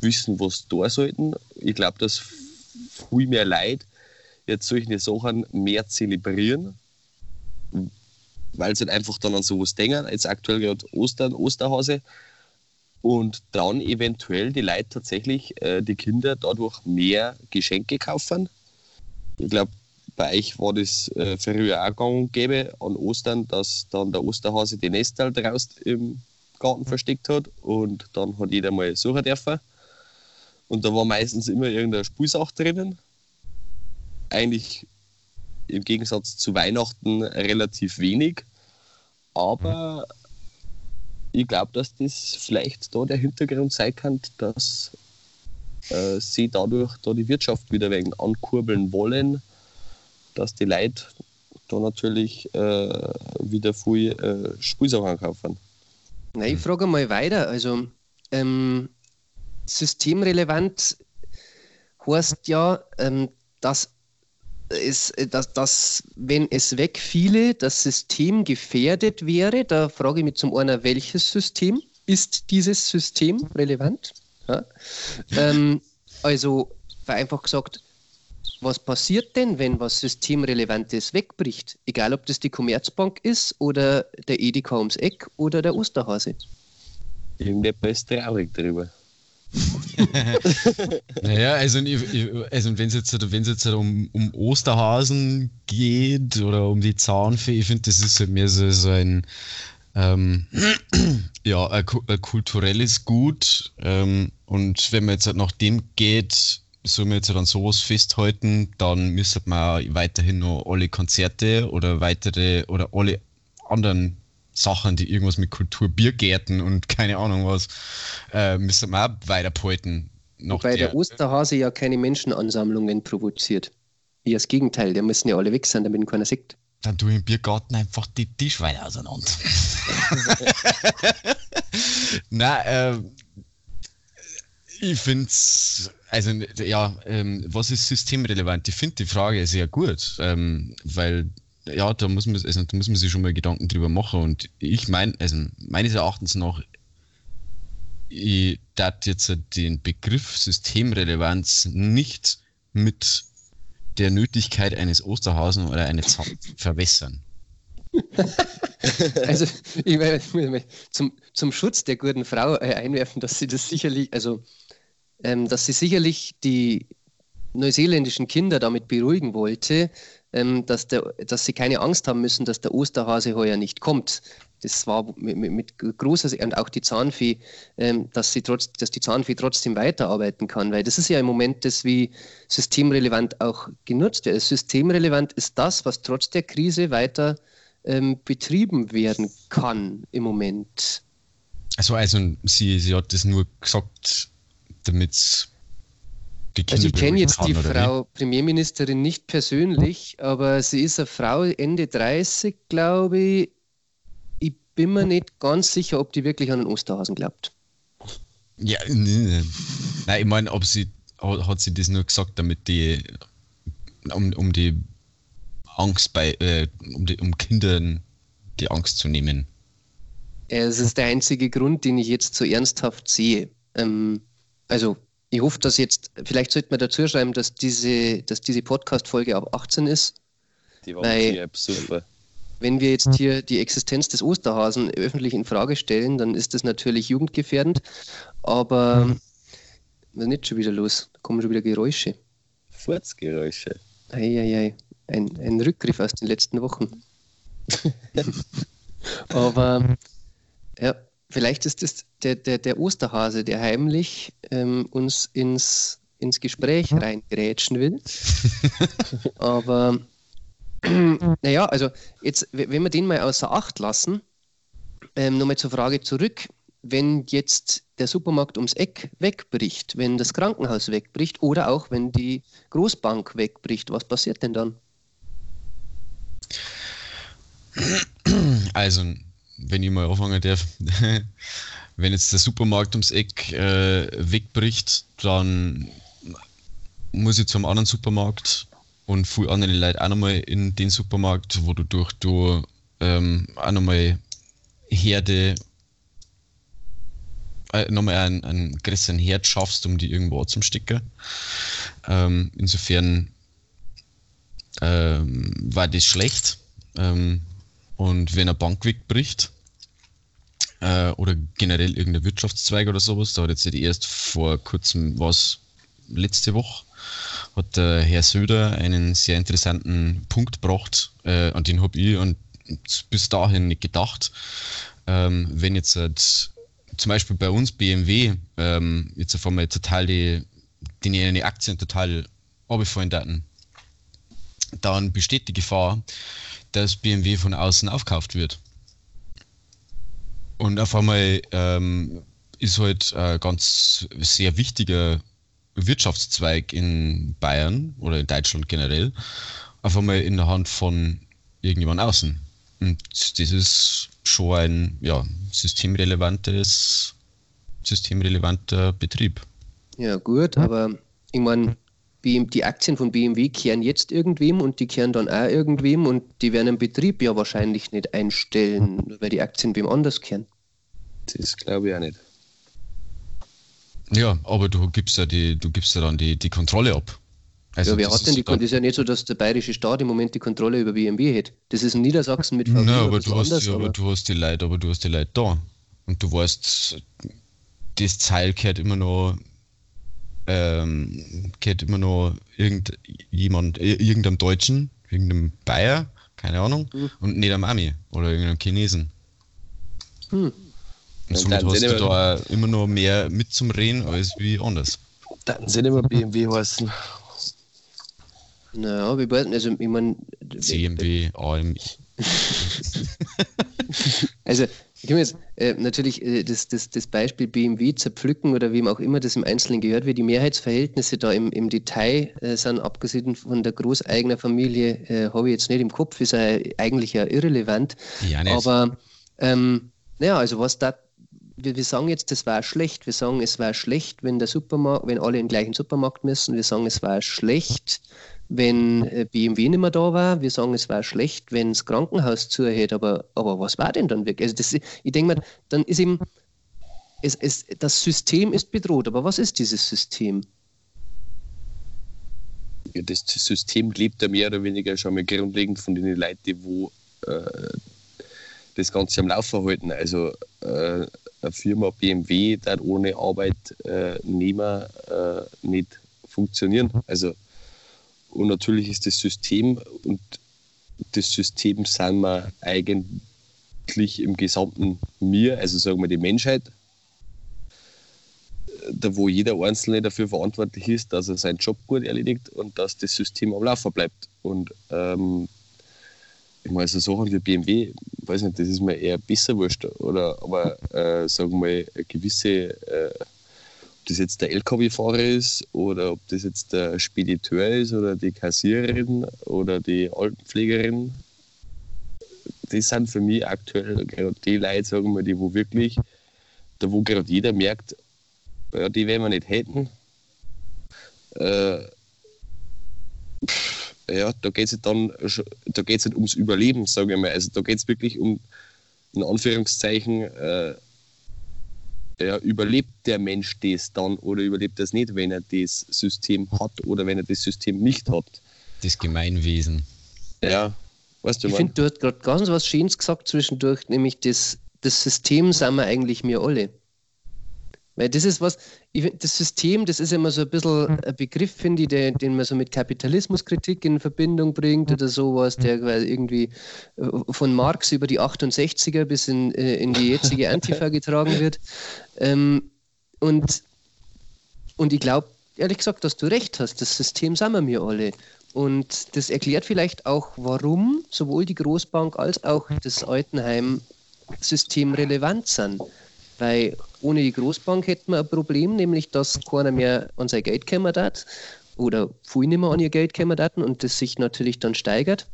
wissen, was da sollten. Ich glaube, dass viel mehr Leute jetzt solche Sachen mehr zelebrieren, weil sie halt einfach dann an sowas denken. Jetzt aktuell gerade Ostern, Osterhase. Und dann eventuell die Leute tatsächlich, äh, die Kinder dadurch mehr Geschenke kaufen. Ich glaube, bei euch war das äh, früher auch gang und gäbe an Ostern, dass dann der Osterhase die Nestel draußen im Garten versteckt hat und dann hat jeder mal suchen dürfen. Und da war meistens immer irgendeine Spulsache drinnen. Eigentlich im Gegensatz zu Weihnachten relativ wenig. Aber ich glaube, dass das vielleicht da der Hintergrund sein kann, dass äh, sie dadurch da die Wirtschaft wieder wegen ankurbeln wollen, dass die Leute da natürlich äh, wieder viel äh, Spielsachen kaufen. Na, ich frage mal weiter. Also, ähm, systemrelevant heißt ja, ähm, dass es, dass, dass, wenn es wegfiele, das System gefährdet wäre. Da frage ich mich zum einen, welches System? Ist dieses System relevant? Ja. Ähm, also vereinfacht gesagt, was passiert denn, wenn was Systemrelevantes wegbricht? Egal, ob das die Commerzbank ist oder der Edeka ums Eck oder der Osterhase. Irgendetwas ist traurig drüber. naja, also, also wenn es jetzt, jetzt um, um Osterhasen geht oder um die Zahnfee, ich finde, das ist halt mehr so, so ein, ähm, ja, ein, ein, kulturelles Gut. Ähm, und wenn man jetzt halt nach dem geht, soll man jetzt halt an sowas festhalten, dann müsste man weiterhin noch alle Konzerte oder weitere oder alle anderen Sachen, die irgendwas mit Kultur, Biergärten und keine Ahnung was, äh, müssen wir auch weiterhalten. Wobei der, der Osterhase ja keine Menschenansammlungen provoziert. Eher das Gegenteil, der müssen ja alle weg sein, damit keiner sieht. Dann tu im Biergarten einfach die Tischweine auseinander. Na, äh, ich finde es, also ja, ähm, was ist systemrelevant? Ich finde die Frage sehr gut, ähm, weil ja, da muss man, also, da muss man sich schon mal Gedanken drüber machen. Und ich meine, also meines Erachtens nach, ich darf jetzt den Begriff Systemrelevanz nicht mit der Nötigkeit eines Osterhausen oder einer Zahn verwässern. also, ich meine, zum, zum Schutz der guten Frau äh, einwerfen, dass sie das sicherlich, also, ähm, dass sie sicherlich die neuseeländischen Kinder damit beruhigen wollte, ähm, dass, der, dass sie keine Angst haben müssen, dass der Osterhase heuer nicht kommt. Das war mit, mit großer und auch die Zahnfee, ähm, dass, sie trotz, dass die Zahnfee trotzdem weiterarbeiten kann, weil das ist ja im Moment das, wie systemrelevant auch genutzt wird. Systemrelevant ist das, was trotz der Krise weiter ähm, betrieben werden kann im Moment. Also, also sie, sie hat das nur gesagt, damit es die Kinder Also ich kenne jetzt die Frau wie? Premierministerin nicht persönlich, aber sie ist eine Frau Ende 30, glaube ich. Ich bin mir nicht ganz sicher, ob die wirklich an den Osterhasen glaubt. Ja, nee, nein, ich meine, ob sie hat sie das nur gesagt, damit die um, um die Angst bei äh, um, die, um Kindern die Angst zu nehmen. Es ist der einzige Grund, den ich jetzt so ernsthaft sehe. Ähm, also ich hoffe, dass jetzt, vielleicht sollte man dazu schreiben, dass diese, dass diese Podcast-Folge ab 18 ist. Die war weil, super. Wenn wir jetzt hier die Existenz des Osterhasen öffentlich in Frage stellen, dann ist das natürlich jugendgefährdend. Aber mhm. was ist nicht schon wieder los? Da kommen schon wieder Geräusche. Furzgeräusche. Eieiei. Ein, ein Rückgriff aus den letzten Wochen. Aber ja, vielleicht ist es der, der, der Osterhase, der heimlich ähm, uns ins, ins Gespräch mhm. reingrätschen will. Aber naja, also jetzt, wenn wir den mal außer Acht lassen, ähm, nochmal zur Frage zurück. Wenn jetzt der Supermarkt ums Eck wegbricht, wenn das Krankenhaus wegbricht oder auch wenn die Großbank wegbricht, was passiert denn dann? Also wenn ich mal anfangen darf, wenn jetzt der Supermarkt ums Eck äh, wegbricht, dann muss ich zum anderen Supermarkt und viele andere Leute auch nochmal in den Supermarkt, wo du durch du ähm, auch nochmal Herde, äh, nochmal einen, einen größeren Herd schaffst, um die irgendwo zum Stecken. Ähm, insofern ähm, war das schlecht. Ähm, und wenn eine Bank wegbricht, äh, oder generell irgendein Wirtschaftszweig oder sowas, da hat jetzt erst vor kurzem was letzte Woche, hat der Herr Söder einen sehr interessanten Punkt gebracht, äh, an den habe ich und bis dahin nicht gedacht. Ähm, wenn jetzt halt, zum Beispiel bei uns BMW ähm, jetzt auf einmal total die, die, die Aktien total abgefallen daten, dann besteht die Gefahr, dass BMW von außen aufkauft wird. Und auf einmal ähm, ist halt ein ganz sehr wichtiger Wirtschaftszweig in Bayern oder in Deutschland generell auf einmal in der Hand von irgendjemand außen. Und das ist schon ein ja, systemrelevantes, systemrelevanter Betrieb. Ja, gut, aber ich meine, die Aktien von BMW kehren jetzt irgendwem und die kehren dann auch irgendwem und die werden den Betrieb ja wahrscheinlich nicht einstellen, nur weil die Aktien wem anders kehren. Das glaube ich auch nicht. Ja, aber du gibst ja die, du gibst ja dann die, die Kontrolle ab. Also ja, wer hat denn die Kontrolle? Das ist ja nicht so, dass der bayerische Staat im Moment die Kontrolle über BMW hat. Das ist in Niedersachsen mit VW. Nein, aber du, hast, anders, aber du hast die Leute, aber du hast die Leute da. Und du weißt, das Zeil gehört immer noch ähm, gehört immer noch irgendjemand, irgendeinem Deutschen, irgendeinem Bayer, keine Ahnung, mhm. und nicht am Ami oder irgendeinem Chinesen. Hm. Und somit hast du da immer noch mehr mit zum Reden als wie anders. Dann sind immer BMW heißen. Naja, wir wollten, also ich meine. CMW, AMI. also, ich kann jetzt äh, natürlich äh, das, das, das Beispiel BMW zerpflücken oder wem auch immer das im Einzelnen gehört, wie die Mehrheitsverhältnisse da im, im Detail äh, sind, abgesehen von der großeigenen Familie, äh, habe ich jetzt nicht im Kopf, ist ja eigentlich ja irrelevant. Ja, nicht. Aber ähm, naja, also was da wir, wir, sagen jetzt, das war schlecht. Wir sagen, es war schlecht, wenn der Supermarkt, wenn alle in den gleichen Supermarkt müssen. Wir sagen, es war schlecht, wenn äh, BMW nicht mehr da war. Wir sagen, es war schlecht, wenn das Krankenhaus zuhält. Aber, aber was war denn dann wirklich? Also das, ich denke mal, dann ist eben, es, es, das System ist bedroht. Aber was ist dieses System? Ja, das System lebt ja mehr oder weniger schon mal grundlegend von den Leuten, die wo äh, das Ganze am Laufen halten. Also äh, eine Firma BMW dann ohne Arbeitnehmer äh, nicht funktionieren. Also und natürlich ist das System und das System sind wir eigentlich im gesamten Mir, also sagen wir die Menschheit, da wo jeder Einzelne dafür verantwortlich ist, dass er seinen Job gut erledigt und dass das System am Laufen bleibt. Und ähm, ich meine, so Sachen wie BMW, weiß nicht, das ist mir eher besser wurscht. Oder aber äh, sagen wir mal, gewisse, äh, das jetzt der LKW-Fahrer ist oder ob das jetzt der Spediteur ist oder die Kassiererin oder die Altenpflegerin, das sind für mich aktuell gerade die Leute, sagen wir, die wo wirklich, da wo gerade jeder merkt, ja, die werden wir nicht hätten. Äh, ja, da geht es dann, da geht nicht ums Überleben, sage ich mal. Also da geht es wirklich um, in Anführungszeichen, äh, ja, überlebt der Mensch das dann oder überlebt das nicht, wenn er das System hat oder wenn er das System nicht hat. Das Gemeinwesen. Ja, weißt du, Ich finde, du hast gerade ganz was Schönes gesagt zwischendurch, nämlich das, das System sind wir eigentlich mir alle. Weil das ist was, ich das System, das ist immer so ein bisschen hm. ein Begriff, finde ich, den, den man so mit Kapitalismuskritik in Verbindung bringt oder sowas, der hm. irgendwie äh, von Marx über die 68er bis in, äh, in die jetzige Antifa getragen wird. Ähm, und, und ich glaube, ehrlich gesagt, dass du recht hast, das System sind wir mir alle. Und das erklärt vielleicht auch, warum sowohl die Großbank als auch das Altenheim-System relevant sind. Weil ohne die Großbank hätten wir ein Problem, nämlich dass keiner mehr an sein Geld kommen hat oder viel nicht mehr an ihr Geld kommen hat und das sich natürlich dann steigert.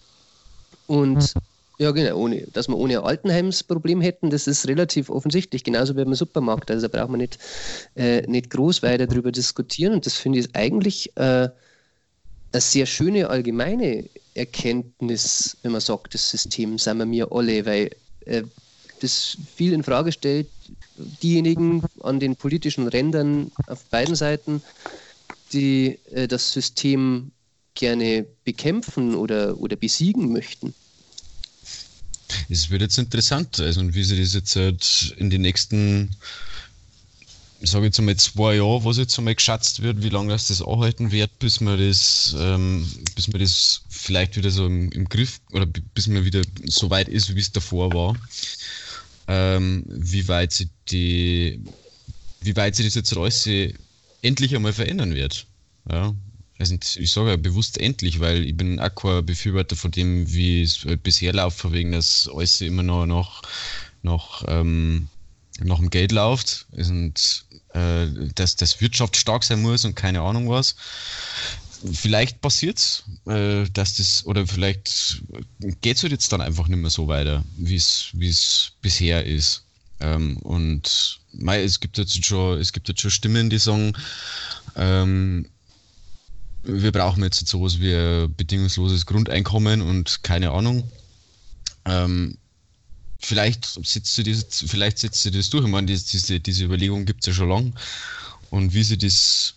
Und ja, genau, ohne, dass wir ohne Altenheims Problem hätten, das ist relativ offensichtlich, genauso wie beim Supermarkt. Also da braucht man nicht, äh, nicht groß weiter darüber diskutieren. Und das finde ich eigentlich äh, eine sehr schöne allgemeine Erkenntnis, wenn man sagt, das System sind wir mir alle, weil äh, das viel in Frage stellt, diejenigen an den politischen Rändern auf beiden Seiten, die äh, das System gerne bekämpfen oder, oder besiegen möchten. Es wird jetzt interessant, also wie sie das jetzt halt in den nächsten sage jetzt einmal zwei Jahre, was jetzt einmal geschätzt wird, wie lange das, das anhalten wird, bis man das, ähm, bis man das vielleicht wieder so im, im, Griff oder bis man wieder so weit ist, wie es davor war. Ähm, wie weit sich die, wie weit das jetzt alles endlich einmal verändern wird. Ja. Also ich sage ja bewusst endlich, weil ich bin kein Befürworter von dem, wie es bisher läuft, von wegen, dass alles immer noch nach, nach ähm, nach dem Geld läuft und äh, dass das Wirtschaft stark sein muss und keine Ahnung was. Vielleicht passiert es, äh, dass das, oder vielleicht geht es halt jetzt dann einfach nicht mehr so weiter, wie es bisher ist. Ähm, und mei, es gibt jetzt schon, es gibt jetzt schon Stimmen, die sagen, ähm, wir brauchen jetzt sowas wie ein bedingungsloses Grundeinkommen und keine Ahnung. Ähm, vielleicht setzt du das, vielleicht setzt du das durch. Ich meine, diese, diese Überlegung gibt es ja schon lange. Und wie sie das,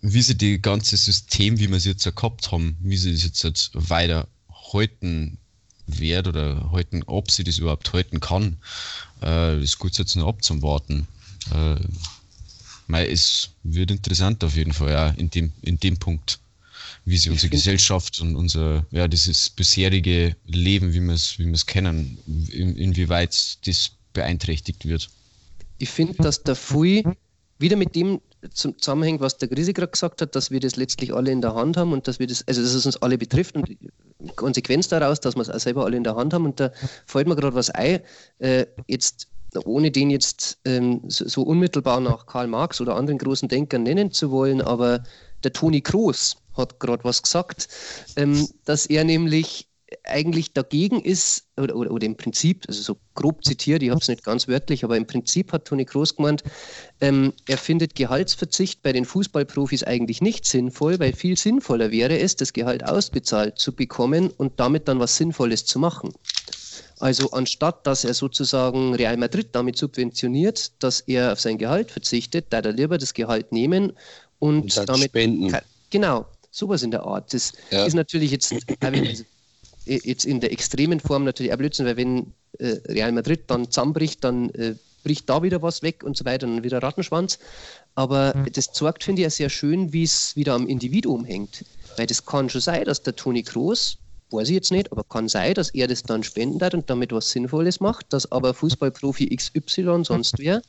wie sie die ganze System, wie wir es jetzt gehabt haben, wie sie das jetzt, jetzt weiter halten wird oder halten, ob sie das überhaupt halten kann, äh, ist gut jetzt noch abzuwarten. Äh, es wird interessant auf jeden Fall, ja, in dem, in dem Punkt wie sie unsere Gesellschaft und unser, ja, dieses bisherige Leben, wie wir es wie kennen, in, inwieweit das beeinträchtigt wird. Ich finde, dass der Fui wieder mit dem zusammenhängt, was der Grisi gerade gesagt hat, dass wir das letztlich alle in der Hand haben und dass wir das, also dass es uns alle betrifft und Konsequenz daraus, dass wir es auch selber alle in der Hand haben. Und da fällt mir gerade was ein, äh, jetzt ohne den jetzt ähm, so, so, unmittelbar nach Karl Marx oder anderen großen Denkern nennen zu wollen, aber der Toni Kroos, hat gerade was gesagt, ähm, dass er nämlich eigentlich dagegen ist, oder, oder, oder, im Prinzip, also so grob zitiert, ich habe es nicht ganz wörtlich, aber im Prinzip hat Toni Kroos gemeint, ähm, er findet Gehaltsverzicht bei den Fußballprofis eigentlich nicht sinnvoll, weil viel sinnvoller wäre es, das Gehalt ausbezahlt zu bekommen und damit dann was Sinnvolles zu machen. Also anstatt dass er sozusagen Real Madrid damit subventioniert, dass er auf sein Gehalt verzichtet, da er lieber das Gehalt nehmen und, und damit spenden. Genau, sowas in der Art. Das ja. ist natürlich jetzt, jetzt in der extremen Form natürlich auch Blödsinn, weil wenn äh, Real Madrid dann zusammenbricht, dann äh, bricht da wieder was weg und so weiter, dann wieder Rattenschwanz. Aber mhm. das zeigt, finde ich, sehr schön, wie es wieder am Individuum hängt. Weil das kann schon sein, dass der Toni Kroos, weiß ich jetzt nicht, aber kann sein, dass er das dann spenden hat und damit was Sinnvolles macht, dass aber Fußballprofi XY sonst wer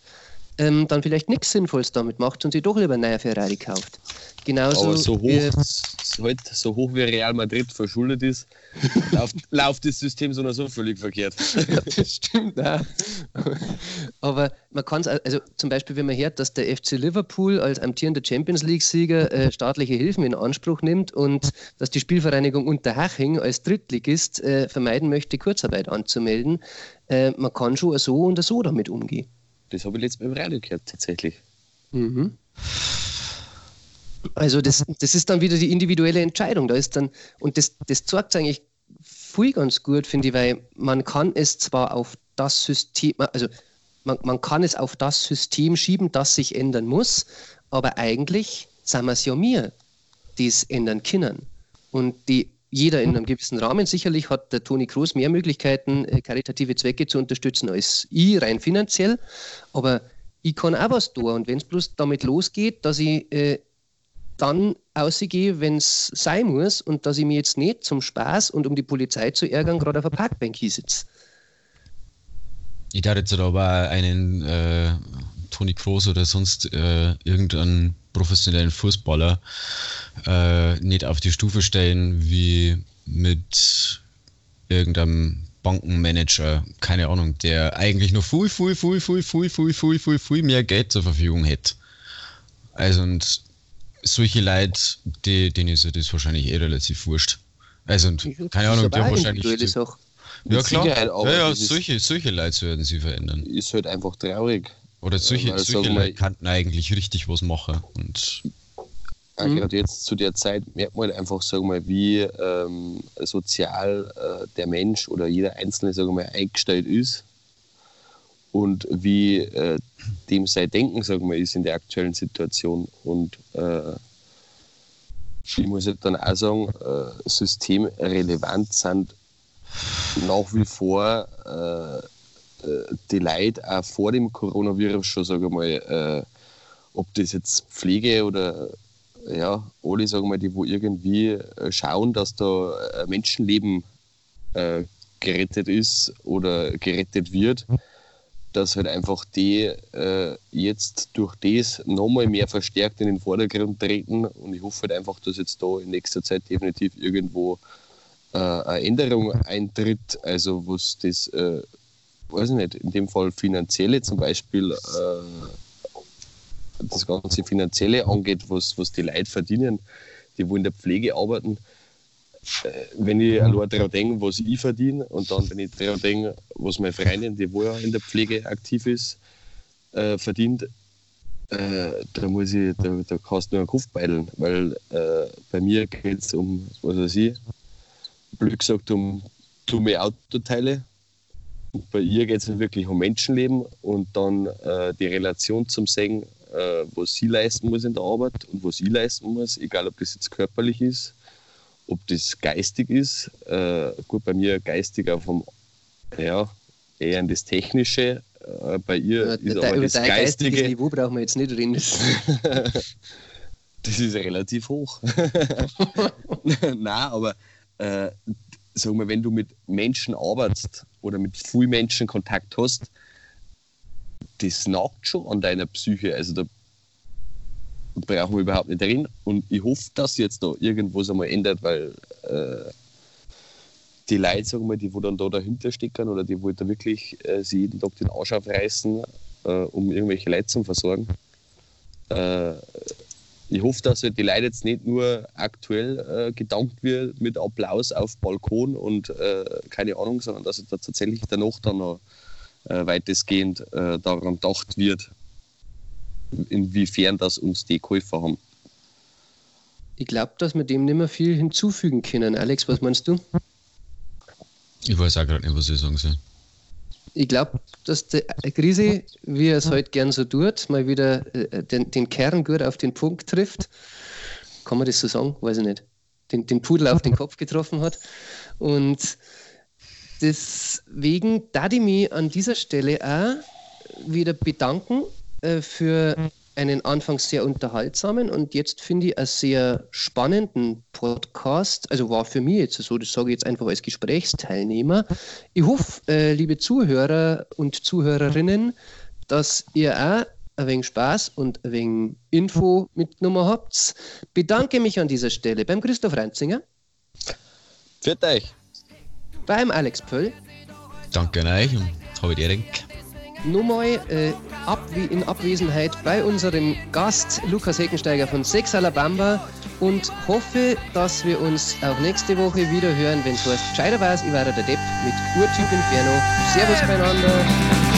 ähm, dann vielleicht nichts Sinnvolles damit macht und sich doch lieber einen neuen Ferrari kauft. Genauso Aber so hoch, halt, so hoch wie Real Madrid verschuldet ist, läuft, läuft das System so oder so völlig verkehrt. ja, das stimmt auch. Aber man kann es, also zum Beispiel, wenn man hört, dass der FC Liverpool als amtierender Champions League-Sieger äh, staatliche Hilfen in Anspruch nimmt und dass die Spielvereinigung Unterhaching als Drittligist äh, vermeiden möchte, Kurzarbeit anzumelden, äh, man kann schon so und so damit umgehen. Das habe ich letztes Mal im Radio gehört, tatsächlich. Mhm. Also das, das ist dann wieder die individuelle Entscheidung. Da ist dann, und das, das zeigt eigentlich viel ganz gut, finde ich, weil man kann es zwar auf das System, also man, man kann es auf das System schieben, das sich ändern muss, aber eigentlich sind wir es ja mir, die es ändern können. Und die jeder in einem gewissen Rahmen. Sicherlich hat der Toni Kroos mehr Möglichkeiten, äh, karitative Zwecke zu unterstützen als ich, rein finanziell. Aber ich kann auch was tun. Und wenn es bloß damit losgeht, dass ich äh, dann ausgehe, wenn es sein muss und dass ich mir jetzt nicht zum Spaß und um die Polizei zu ärgern, gerade auf der Parkbank sitze. Ich dachte jetzt aber einen äh, Toni Kroos oder sonst äh, irgendeinen professionellen Fußballer äh, nicht auf die Stufe stellen wie mit irgendeinem Bankenmanager, keine Ahnung, der eigentlich nur viel, viel, viel, viel, viel, viel, viel, viel, viel mehr Geld zur Verfügung hätte. Also und solche Leute, die, denen ist ja das wahrscheinlich eh relativ wurscht. Also und keine Ahnung, die haben wahrscheinlich. Die, ja klar, ja, ja, solche, solche Leute werden sie verändern. Ist halt einfach traurig. Oder solche, Weil, solche Leute könnten eigentlich richtig was machen. Und ja, mhm. gerade jetzt zu der Zeit merkt man halt einfach, sagen wir, wie ähm, sozial äh, der Mensch oder jeder Einzelne sagen wir, eingestellt ist und wie äh, dem sein Denken sagen wir, ist in der aktuellen Situation. Und äh, ich muss halt dann auch sagen, äh, systemrelevant sind nach wie vor äh, die Leute auch vor dem Coronavirus schon, sage mal, äh, ob das jetzt Pflege oder ja, alle sagen wir, die wo irgendwie äh, schauen, dass da ein Menschenleben äh, gerettet ist oder gerettet wird, dass halt einfach die äh, jetzt durch das nochmal mehr verstärkt in den Vordergrund treten und ich hoffe halt einfach, dass jetzt da in nächster Zeit definitiv irgendwo äh, eine Änderung eintritt, also was das, äh, weiß ich nicht, in dem Fall finanzielle zum Beispiel, äh, das ganze Finanzielle angeht, was, was die Leute verdienen, die wo in der Pflege arbeiten, äh, wenn ich allein daran denke, was ich verdiene und dann, wenn ich daran denke, was meine Freundin, die wo ja in der Pflege aktiv ist, äh, verdient, äh, da muss ich, da, da kannst du nur einen Kopf beilen, weil äh, bei mir geht es um, was weiß ich, blöd gesagt, um dumme Autoteile. Bei ihr geht es wirklich um Menschenleben und dann äh, die Relation zum Singen, äh, was sie leisten muss in der Arbeit und was ich leisten muss, egal ob das jetzt körperlich ist ob das geistig ist, äh, gut, bei mir geistig auf dem, ja, eher in das Technische, äh, bei ihr ja, ist aber das geistige Niveau brauchen wir jetzt nicht reden. das ist relativ hoch. Nein, aber äh, sag mal, wenn du mit Menschen arbeitest oder mit vielen Menschen Kontakt hast, das nagt schon an deiner Psyche. Also da brauchen wir überhaupt nicht reden. Und ich hoffe, dass jetzt da irgendwas einmal ändert, weil äh, die Leute, sagen wir, die wo dann da dahinter stecken oder die wo da wirklich äh, sie jeden Tag den Arsch aufreißen, äh, um irgendwelche Leute zu versorgen. Äh, ich hoffe, dass halt die Leute jetzt nicht nur aktuell äh, gedankt wird mit Applaus auf Balkon und äh, keine Ahnung, sondern dass es da tatsächlich danach dann noch äh, weitestgehend äh, daran gedacht wird, inwiefern das uns die Käufer haben. Ich glaube, dass wir dem nicht mehr viel hinzufügen können. Alex, was meinst du? Ich weiß auch gerade nicht, was ich sagen soll. Ich glaube, dass die Krise, wie er es heute gern so tut, mal wieder äh, den, den Kern gut auf den Punkt trifft. Kann man das so sagen? Weiß ich nicht. Den, den Pudel auf den Kopf getroffen hat. Und deswegen da ich mich an dieser Stelle auch wieder bedanken äh, für einen anfangs sehr unterhaltsamen und jetzt finde ich einen sehr spannenden Podcast. Also war für mich jetzt so, das sage ich jetzt einfach als Gesprächsteilnehmer. Ich hoffe, äh, liebe Zuhörer und Zuhörerinnen, dass ihr auch ein wenig Spaß und ein wenig Info mitgenommen habt. Bedanke mich an dieser Stelle beim Christoph Reinzinger. Für euch. Beim Alex Pöll. Danke an euch und habe die Ehre nochmal äh, ab, in Abwesenheit bei unserem Gast Lukas Heckensteiger von Sex Alabama und hoffe, dass wir uns auch nächste Woche wieder hören, wenn es heißt, gescheiter weiß, ich war der Depp mit Urtyp Inferno. Servus beieinander.